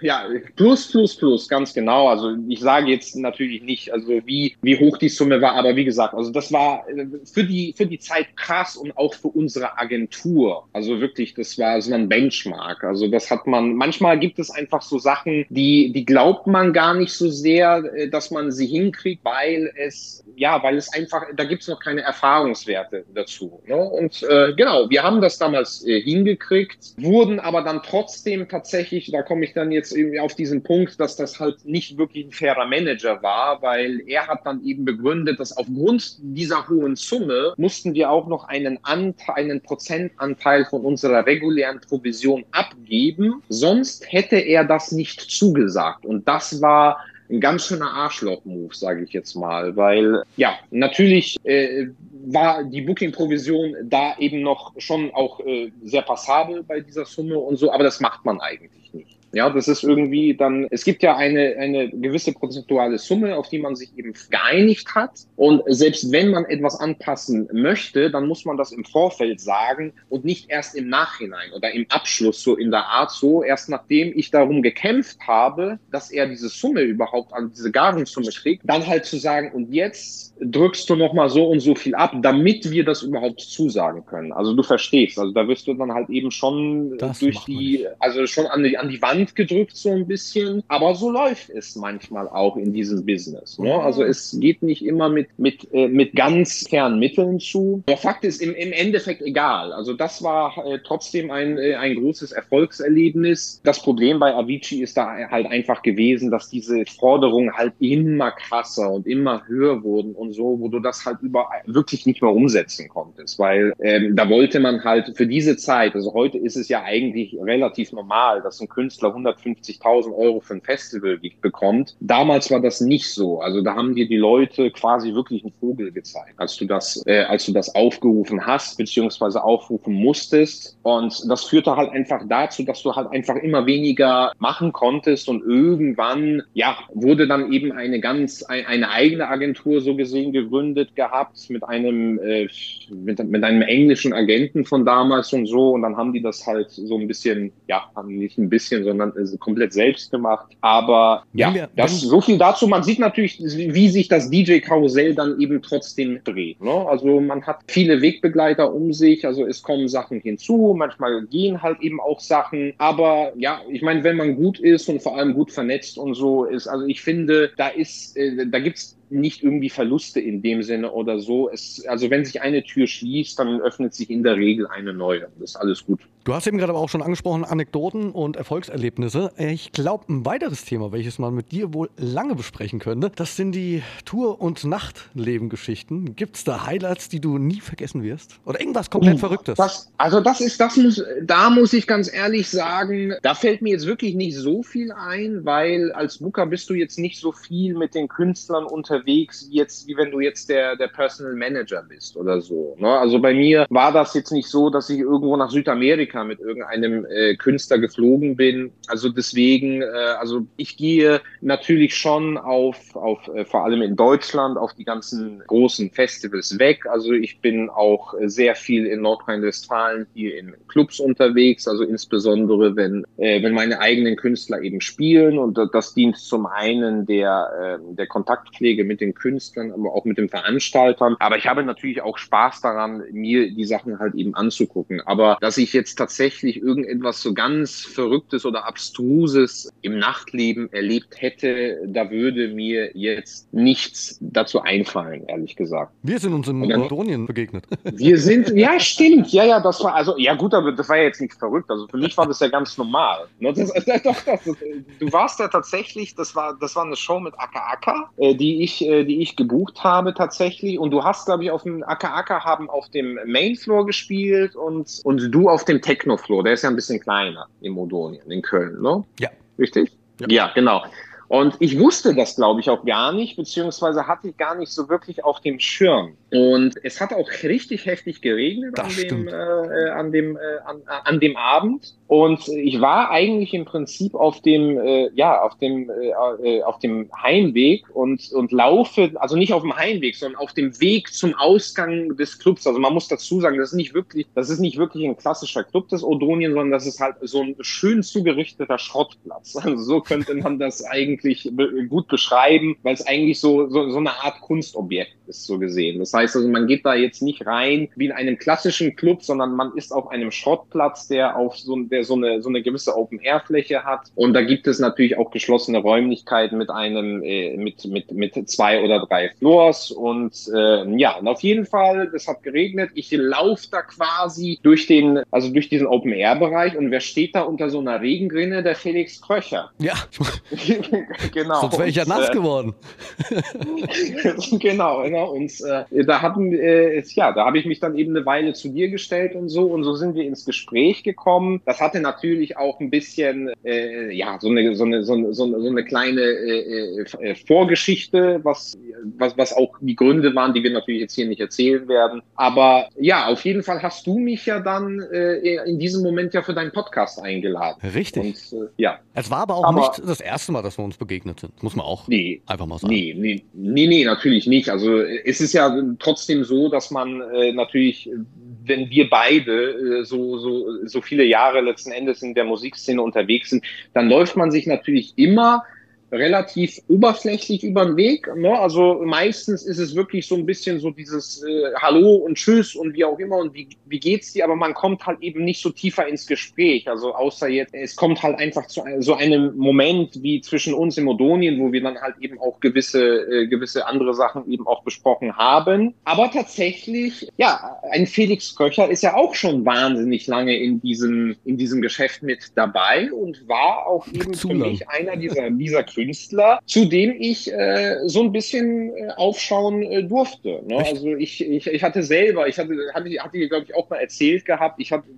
ja, plus, plus, plus, ganz genau. Also ich sage jetzt natürlich nicht, also wie, wie hoch die Summe war, aber wie gesagt, also das war äh, für die, für die Zeit krass und auch für unsere Agentur. Also wirklich, das war so ein Benchmark. Also das hat man, manchmal gibt es einfach so Sachen, die, die glaubt man gar nicht so sehr, äh, dass man sie hinkriegt, weil es, ja, weil es einfach, da gibt es noch keine Erfahrungswerte dazu. Ne? Und äh, genau, wir haben das damals äh, hingekriegt, wurden aber dann trotzdem tatsächlich, da komme ich dann jetzt irgendwie auf diesen Punkt, dass das halt nicht wirklich ein fairer Manager war, weil er hat dann eben begründet, dass aufgrund dieser hohen Summe mussten wir auch noch einen Anteil, einen Prozentanteil von unserer regulären Provision abgeben. Sonst hätte er das nicht zugesagt. Und das war ein ganz schöner Arschloch-Move, sage ich jetzt mal, weil ja, natürlich äh, war die Booking-Provision da eben noch schon auch äh, sehr passabel bei dieser Summe und so, aber das macht man eigentlich nicht. Ja, das ist irgendwie dann, es gibt ja eine, eine gewisse prozentuale Summe, auf die man sich eben geeinigt hat. Und selbst wenn man etwas anpassen möchte, dann muss man das im Vorfeld sagen und nicht erst im Nachhinein oder im Abschluss so in der Art so, erst nachdem ich darum gekämpft habe, dass er diese Summe überhaupt an diese Garensumme kriegt, dann halt zu sagen, und jetzt drückst du nochmal so und so viel ab, damit wir das überhaupt zusagen können. Also du verstehst, also da wirst du dann halt eben schon das durch die, also schon an die, an die Wand Hand gedrückt so ein bisschen. Aber so läuft es manchmal auch in diesem Business. Ne? Also es geht nicht immer mit, mit, äh, mit ganz fairen Mitteln zu. Der Fakt ist im, im Endeffekt egal. Also das war äh, trotzdem ein, äh, ein großes Erfolgserlebnis. Das Problem bei Avicii ist da halt einfach gewesen, dass diese Forderungen halt immer krasser und immer höher wurden und so, wo du das halt über wirklich nicht mehr umsetzen konntest, weil ähm, da wollte man halt für diese Zeit, also heute ist es ja eigentlich relativ normal, dass ein Künstler 150.000 Euro für ein Festival bekommt. Damals war das nicht so. Also da haben dir die Leute quasi wirklich einen Vogel gezeigt, als du das, äh, als du das aufgerufen hast, beziehungsweise aufrufen musstest. Und das führte halt einfach dazu, dass du halt einfach immer weniger machen konntest und irgendwann, ja, wurde dann eben eine ganz, eine eigene Agentur so gesehen gegründet gehabt mit einem, äh, mit, mit einem englischen Agenten von damals und so. Und dann haben die das halt so ein bisschen, ja, nicht ein bisschen, sondern sondern komplett selbst gemacht. Aber ja, wir, das, so viel dazu. Man sieht natürlich, wie sich das DJ-Karussell dann eben trotzdem dreht. Ne? Also man hat viele Wegbegleiter um sich, also es kommen Sachen hinzu, manchmal gehen halt eben auch Sachen. Aber ja, ich meine, wenn man gut ist und vor allem gut vernetzt und so ist, also ich finde, da ist, äh, da gibt's nicht irgendwie Verluste in dem Sinne oder so. Es, also wenn sich eine Tür schließt, dann öffnet sich in der Regel eine neue. Das ist alles gut. Du hast eben gerade aber auch schon angesprochen, Anekdoten und Erfolgserlebnisse. Ich glaube, ein weiteres Thema, welches man mit dir wohl lange besprechen könnte, das sind die Tour- und Nachtlebengeschichten. Gibt es da Highlights, die du nie vergessen wirst? Oder irgendwas komplett Verrücktes? Das, also das ist, das muss, da muss ich ganz ehrlich sagen, da fällt mir jetzt wirklich nicht so viel ein, weil als Booker bist du jetzt nicht so viel mit den Künstlern unterwegs, wie jetzt, wie wenn du jetzt der, der Personal Manager bist oder so. Ne? Also bei mir war das jetzt nicht so, dass ich irgendwo nach Südamerika Amerika mit irgendeinem äh, Künstler geflogen bin. Also deswegen, äh, also ich gehe natürlich schon auf, auf äh, vor allem in Deutschland, auf die ganzen großen Festivals weg. Also ich bin auch sehr viel in Nordrhein-Westfalen hier in Clubs unterwegs, also insbesondere wenn, äh, wenn meine eigenen Künstler eben spielen und das dient zum einen der, äh, der Kontaktpflege mit den Künstlern, aber auch mit den Veranstaltern. Aber ich habe natürlich auch Spaß daran, mir die Sachen halt eben anzugucken. Aber dass ich jetzt tatsächlich irgendetwas so ganz Verrücktes oder Abstruses im Nachtleben erlebt hätte, da würde mir jetzt nichts dazu einfallen, ehrlich gesagt. Wir sind uns in Makedonien begegnet. Wir sind, ja, stimmt, ja, ja, das war, also, ja gut, aber das war ja jetzt nichts verrückt. Also für mich war das ja ganz normal. Ne? Das, das, das, das, du warst ja tatsächlich, das war, das war eine Show mit Aka Aka, äh, die ich, äh, die ich gebucht habe tatsächlich. Und du hast, glaube ich, auf dem Aka Aka haben auf dem Mainfloor gespielt und, und du auf dem Technofloor, der ist ja ein bisschen kleiner in Modonien, in Köln, ne? Ja. Richtig? Ja, ja genau. Und ich wusste das, glaube ich, auch gar nicht, beziehungsweise hatte ich gar nicht so wirklich auf dem Schirm. Und es hat auch richtig heftig geregnet an dem, äh, äh, an, dem, äh, an, an dem Abend. Und ich war eigentlich im Prinzip auf dem, äh, ja, auf dem, äh, äh, auf dem Heimweg und, und laufe, also nicht auf dem Heimweg, sondern auf dem Weg zum Ausgang des Clubs. Also man muss dazu sagen, das ist nicht wirklich, das ist nicht wirklich ein klassischer Club des Odonien, sondern das ist halt so ein schön zugerichteter Schrottplatz. Also so könnte man das eigentlich gut beschreiben, weil es eigentlich so, so, so eine Art Kunstobjekt ist, so gesehen. Das heißt, heißt also, man geht da jetzt nicht rein wie in einem klassischen Club, sondern man ist auf einem Schrottplatz, der auf so, der so eine, so eine gewisse Open-Air-Fläche hat. Und da gibt es natürlich auch geschlossene Räumlichkeiten mit einem, äh, mit, mit, mit zwei oder drei Floors. Und äh, ja, und auf jeden Fall, es hat geregnet. Ich laufe da quasi durch den, also durch diesen Open-Air-Bereich. Und wer steht da unter so einer Regenrinne? Der Felix Kröcher. Ja. genau. Sonst wäre ich ja nass äh, geworden. genau, genau. Und äh, da hatten, äh, ja, da habe ich mich dann eben eine Weile zu dir gestellt und so und so sind wir ins Gespräch gekommen. Das hatte natürlich auch ein bisschen, äh, ja, so eine, so eine, so eine, so eine kleine äh, äh, Vorgeschichte, was, was, was auch die Gründe waren, die wir natürlich jetzt hier nicht erzählen werden. Aber ja, auf jeden Fall hast du mich ja dann äh, in diesem Moment ja für deinen Podcast eingeladen. Richtig. Und, äh, ja. Es war aber auch aber, nicht das erste Mal, dass wir uns begegnet sind. Muss man auch nee, einfach mal sagen. Nee, nee, nee, nee, natürlich nicht. Also es ist ja trotzdem so, dass man äh, natürlich, wenn wir beide äh, so, so, so viele Jahre letzten Endes in der Musikszene unterwegs sind, dann läuft man sich natürlich immer relativ oberflächlich über den Weg. Ne? Also meistens ist es wirklich so ein bisschen so dieses äh, Hallo und Tschüss und wie auch immer und wie, wie geht's dir, aber man kommt halt eben nicht so tiefer ins Gespräch. Also außer jetzt, es kommt halt einfach zu so einem Moment wie zwischen uns in Modonien, wo wir dann halt eben auch gewisse, äh, gewisse andere Sachen eben auch besprochen haben. Aber tatsächlich, ja, ein Felix Köcher ist ja auch schon wahnsinnig lange in diesem, in diesem Geschäft mit dabei und war auch eben für mich einer dieser, dieser Künstler, zu dem ich äh, so ein bisschen äh, aufschauen äh, durfte. Ne? Also ich, ich, ich hatte selber, ich hatte, hatte, hatte glaube ich, auch mal erzählt gehabt, ich hatte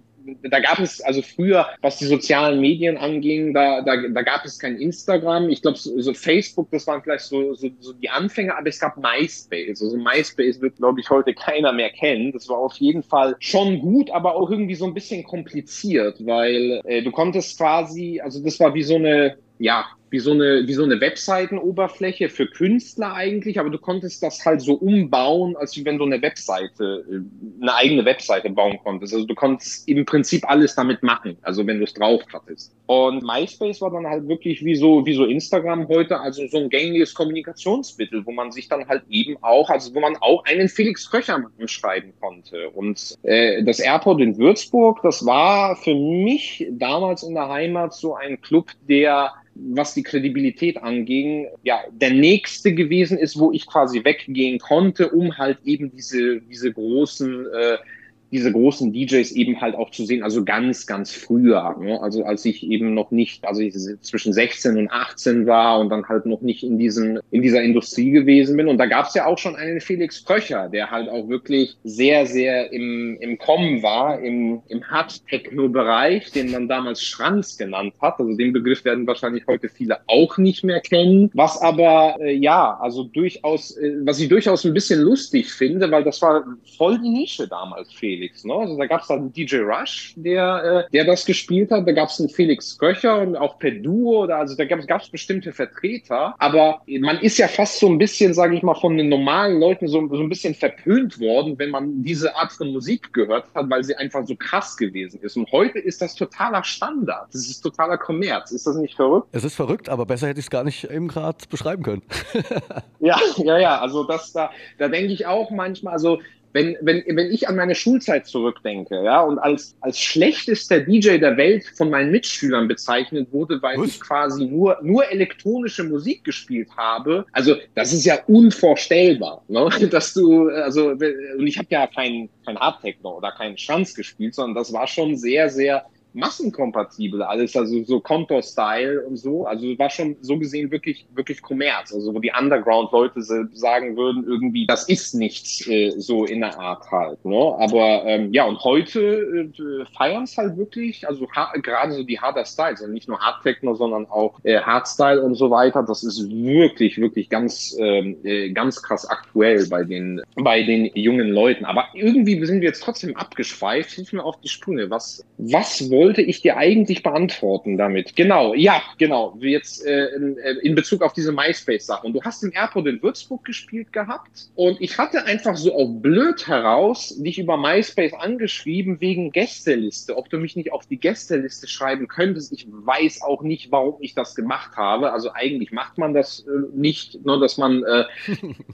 da gab es, also früher, was die sozialen Medien anging, da, da, da gab es kein Instagram. Ich glaube, so, so, Facebook, das waren vielleicht so, so, so die Anfänger, aber es gab MySpace. Also MySpace wird, glaube ich, heute keiner mehr kennen. Das war auf jeden Fall schon gut, aber auch irgendwie so ein bisschen kompliziert, weil äh, du konntest quasi, also das war wie so eine, ja, wie so eine, wie so eine Webseitenoberfläche für Künstler eigentlich, aber du konntest das halt so umbauen, als wenn du eine Webseite, äh, eine eigene Webseite bauen konntest. Also du konntest im Prinzip alles damit machen, also wenn du es drauf hattest. Und MySpace war dann halt wirklich wie so, wie so Instagram heute, also so ein gängiges Kommunikationsmittel, wo man sich dann halt eben auch, also wo man auch einen Felix Köcher schreiben konnte. Und äh, das Airport in Würzburg, das war für mich damals in der Heimat so ein Club, der was die Kredibilität anging, ja, der nächste gewesen ist, wo ich quasi weggehen konnte, um halt eben diese, diese großen äh, diese großen DJs eben halt auch zu sehen, also ganz, ganz früher. Ne? Also als ich eben noch nicht, also ich zwischen 16 und 18 war und dann halt noch nicht in diesen, in dieser Industrie gewesen bin. Und da gab es ja auch schon einen Felix Kröcher, der halt auch wirklich sehr, sehr im, im Kommen war, im, im Hard-Techno-Bereich, den man damals Schranz genannt hat. Also den Begriff werden wahrscheinlich heute viele auch nicht mehr kennen. Was aber, äh, ja, also durchaus, äh, was ich durchaus ein bisschen lustig finde, weil das war voll die Nische damals, Felix. Ne? Also da gab es dann DJ Rush, der, äh, der das gespielt hat. Da gab es einen Felix Köcher und auch per Duo. Oder, also da gab es bestimmte Vertreter. Aber man ist ja fast so ein bisschen, sage ich mal, von den normalen Leuten so, so ein bisschen verpönt worden, wenn man diese Art von Musik gehört hat, weil sie einfach so krass gewesen ist. Und heute ist das totaler Standard. Das ist totaler Kommerz. Ist das nicht verrückt? Es ist verrückt, aber besser hätte ich es gar nicht eben gerade beschreiben können. ja, ja, ja. Also das da, da denke ich auch manchmal, also wenn, wenn, wenn ich an meine Schulzeit zurückdenke, ja, und als, als schlechtester DJ der Welt von meinen Mitschülern bezeichnet wurde, weil Was? ich quasi nur, nur elektronische Musik gespielt habe, also das ist ja unvorstellbar, ne? dass du, also, und ich habe ja kein, kein Hardtechno oder keinen Schranz gespielt, sondern das war schon sehr, sehr massenkompatibel alles, also so Contour-Style und so. Also war schon so gesehen wirklich, wirklich Kommerz. Also wo die Underground-Leute sagen würden, irgendwie, das ist nichts äh, so in der Art halt. Ne? Aber ähm, ja, und heute äh, feiern es halt wirklich, also gerade so die harder Styles, also nicht nur Hard Techno, sondern auch äh, Hardstyle und so weiter. Das ist wirklich, wirklich ganz, ähm, äh, ganz krass aktuell bei den, bei den jungen Leuten. Aber irgendwie sind wir jetzt trotzdem abgeschweift. Hilf mir auf die Sprünge. Was, was wollen wollte ich dir eigentlich beantworten damit? Genau, ja, genau. Jetzt äh, in, äh, in Bezug auf diese MySpace-Sache. Und du hast im Airport in Würzburg gespielt gehabt. Und ich hatte einfach so auf blöd heraus dich über MySpace angeschrieben wegen Gästeliste. Ob du mich nicht auf die Gästeliste schreiben könntest. Ich weiß auch nicht, warum ich das gemacht habe. Also eigentlich macht man das äh, nicht, nur dass man äh,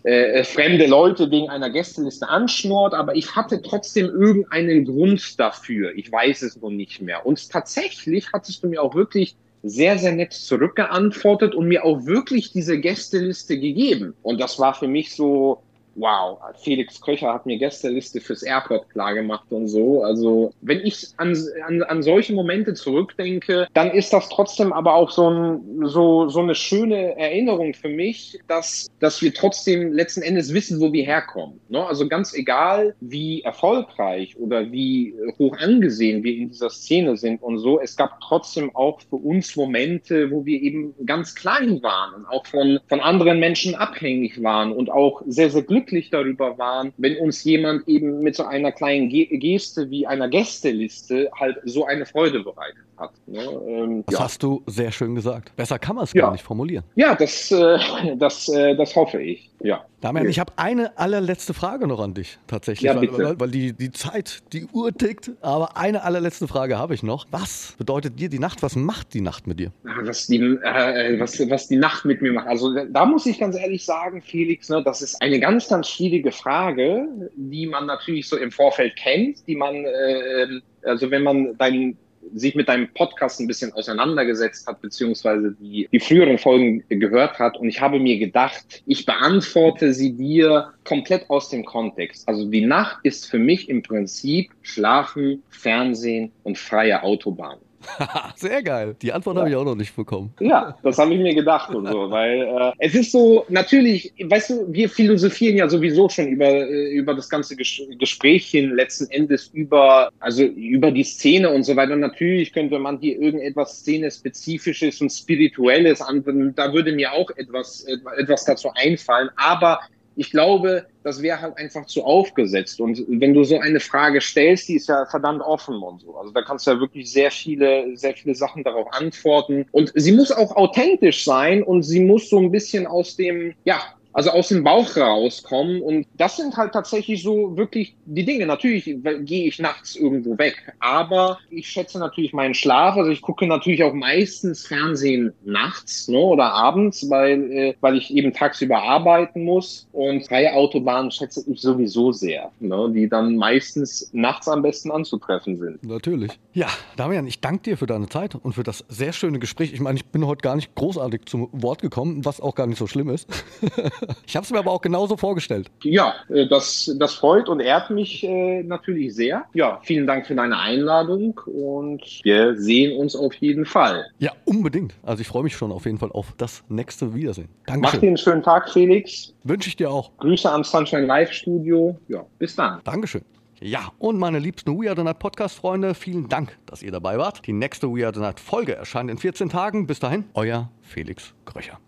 äh, fremde Leute wegen einer Gästeliste anschnort. Aber ich hatte trotzdem irgendeinen Grund dafür. Ich weiß es noch nicht mehr mehr. Und tatsächlich hattest du mir auch wirklich sehr, sehr nett zurückgeantwortet und mir auch wirklich diese Gästeliste gegeben. Und das war für mich so, wow, Felix Köcher hat mir Gästeliste fürs Airport klar gemacht und so. Also, wenn ich an, an, an solche Momente zurückdenke, dann ist das trotzdem aber auch so, ein, so, so eine schöne Erinnerung für mich, dass, dass wir trotzdem letzten Endes wissen, wo wir herkommen. Ne? Also ganz egal, wie erfolgreich oder wie hoch angesehen wir in dieser Szene sind und so, es gab trotzdem auch für uns Momente, wo wir eben ganz klein waren und auch von, von anderen Menschen abhängig waren und auch sehr, sehr glücklich glücklich darüber waren, wenn uns jemand eben mit so einer kleinen Geste wie einer Gästeliste halt so eine Freude bereitet hat. Ne? Ähm, das ja. hast du sehr schön gesagt. Besser kann man es ja. gar nicht formulieren. Ja, das, äh, das, äh, das hoffe ich. Ja. Damian, ich habe eine allerletzte Frage noch an dich tatsächlich, ja, weil, weil, weil, die, die Zeit, die Uhr tickt. Aber eine allerletzte Frage habe ich noch. Was bedeutet dir die Nacht? Was macht die Nacht mit dir? Was die, äh, was, was die Nacht mit mir macht. Also da muss ich ganz ehrlich sagen, Felix, ne, das ist eine ganz, ganz schwierige Frage, die man natürlich so im Vorfeld kennt, die man, äh, also wenn man deinen sich mit deinem Podcast ein bisschen auseinandergesetzt hat, beziehungsweise die, die früheren Folgen gehört hat. Und ich habe mir gedacht, ich beantworte sie dir komplett aus dem Kontext. Also die Nacht ist für mich im Prinzip Schlafen, Fernsehen und freie Autobahn. Sehr geil. Die Antwort ja. habe ich auch noch nicht bekommen. Ja, das habe ich mir gedacht und so, weil äh, es ist so, natürlich, weißt du, wir philosophieren ja sowieso schon über, äh, über das ganze Ges Gesprächchen letzten Endes über, also über die Szene und so weiter. Und natürlich könnte man hier irgendetwas Szene-spezifisches und Spirituelles anwenden. Da würde mir auch etwas, etwas dazu einfallen. Aber ich glaube, das wäre halt einfach zu aufgesetzt. Und wenn du so eine Frage stellst, die ist ja verdammt offen und so. Also da kannst du ja wirklich sehr viele, sehr viele Sachen darauf antworten. Und sie muss auch authentisch sein und sie muss so ein bisschen aus dem, ja, also aus dem Bauch rauskommen. Und das sind halt tatsächlich so wirklich die Dinge. Natürlich gehe ich nachts irgendwo weg, aber ich schätze natürlich meinen Schlaf. Also ich gucke natürlich auch meistens Fernsehen nachts ne, oder abends, weil, äh, weil ich eben tagsüber arbeiten muss. Und freie Autobahnen schätze ich sowieso sehr, ne, die dann meistens nachts am besten anzutreffen sind. Natürlich. Ja, Damian, ich danke dir für deine Zeit und für das sehr schöne Gespräch. Ich meine, ich bin heute gar nicht großartig zum Wort gekommen, was auch gar nicht so schlimm ist. ich habe es mir aber auch genauso vorgestellt. Ja, äh, das, das freut und ehrt mich äh, natürlich sehr. Ja, vielen Dank für deine Einladung und wir sehen uns auf jeden Fall. Ja, unbedingt. Also ich freue mich schon auf jeden Fall auf das nächste Wiedersehen. Dankeschön. Mach dir einen schönen Tag, Felix. Wünsche ich dir auch. Grüße am Sunshine Live Studio. Ja, bis dann. Dankeschön. Ja, und meine liebsten We Are the Night Podcast-Freunde, vielen Dank, dass ihr dabei wart. Die nächste We Are the Night Folge erscheint in 14 Tagen. Bis dahin, euer Felix Kröcher.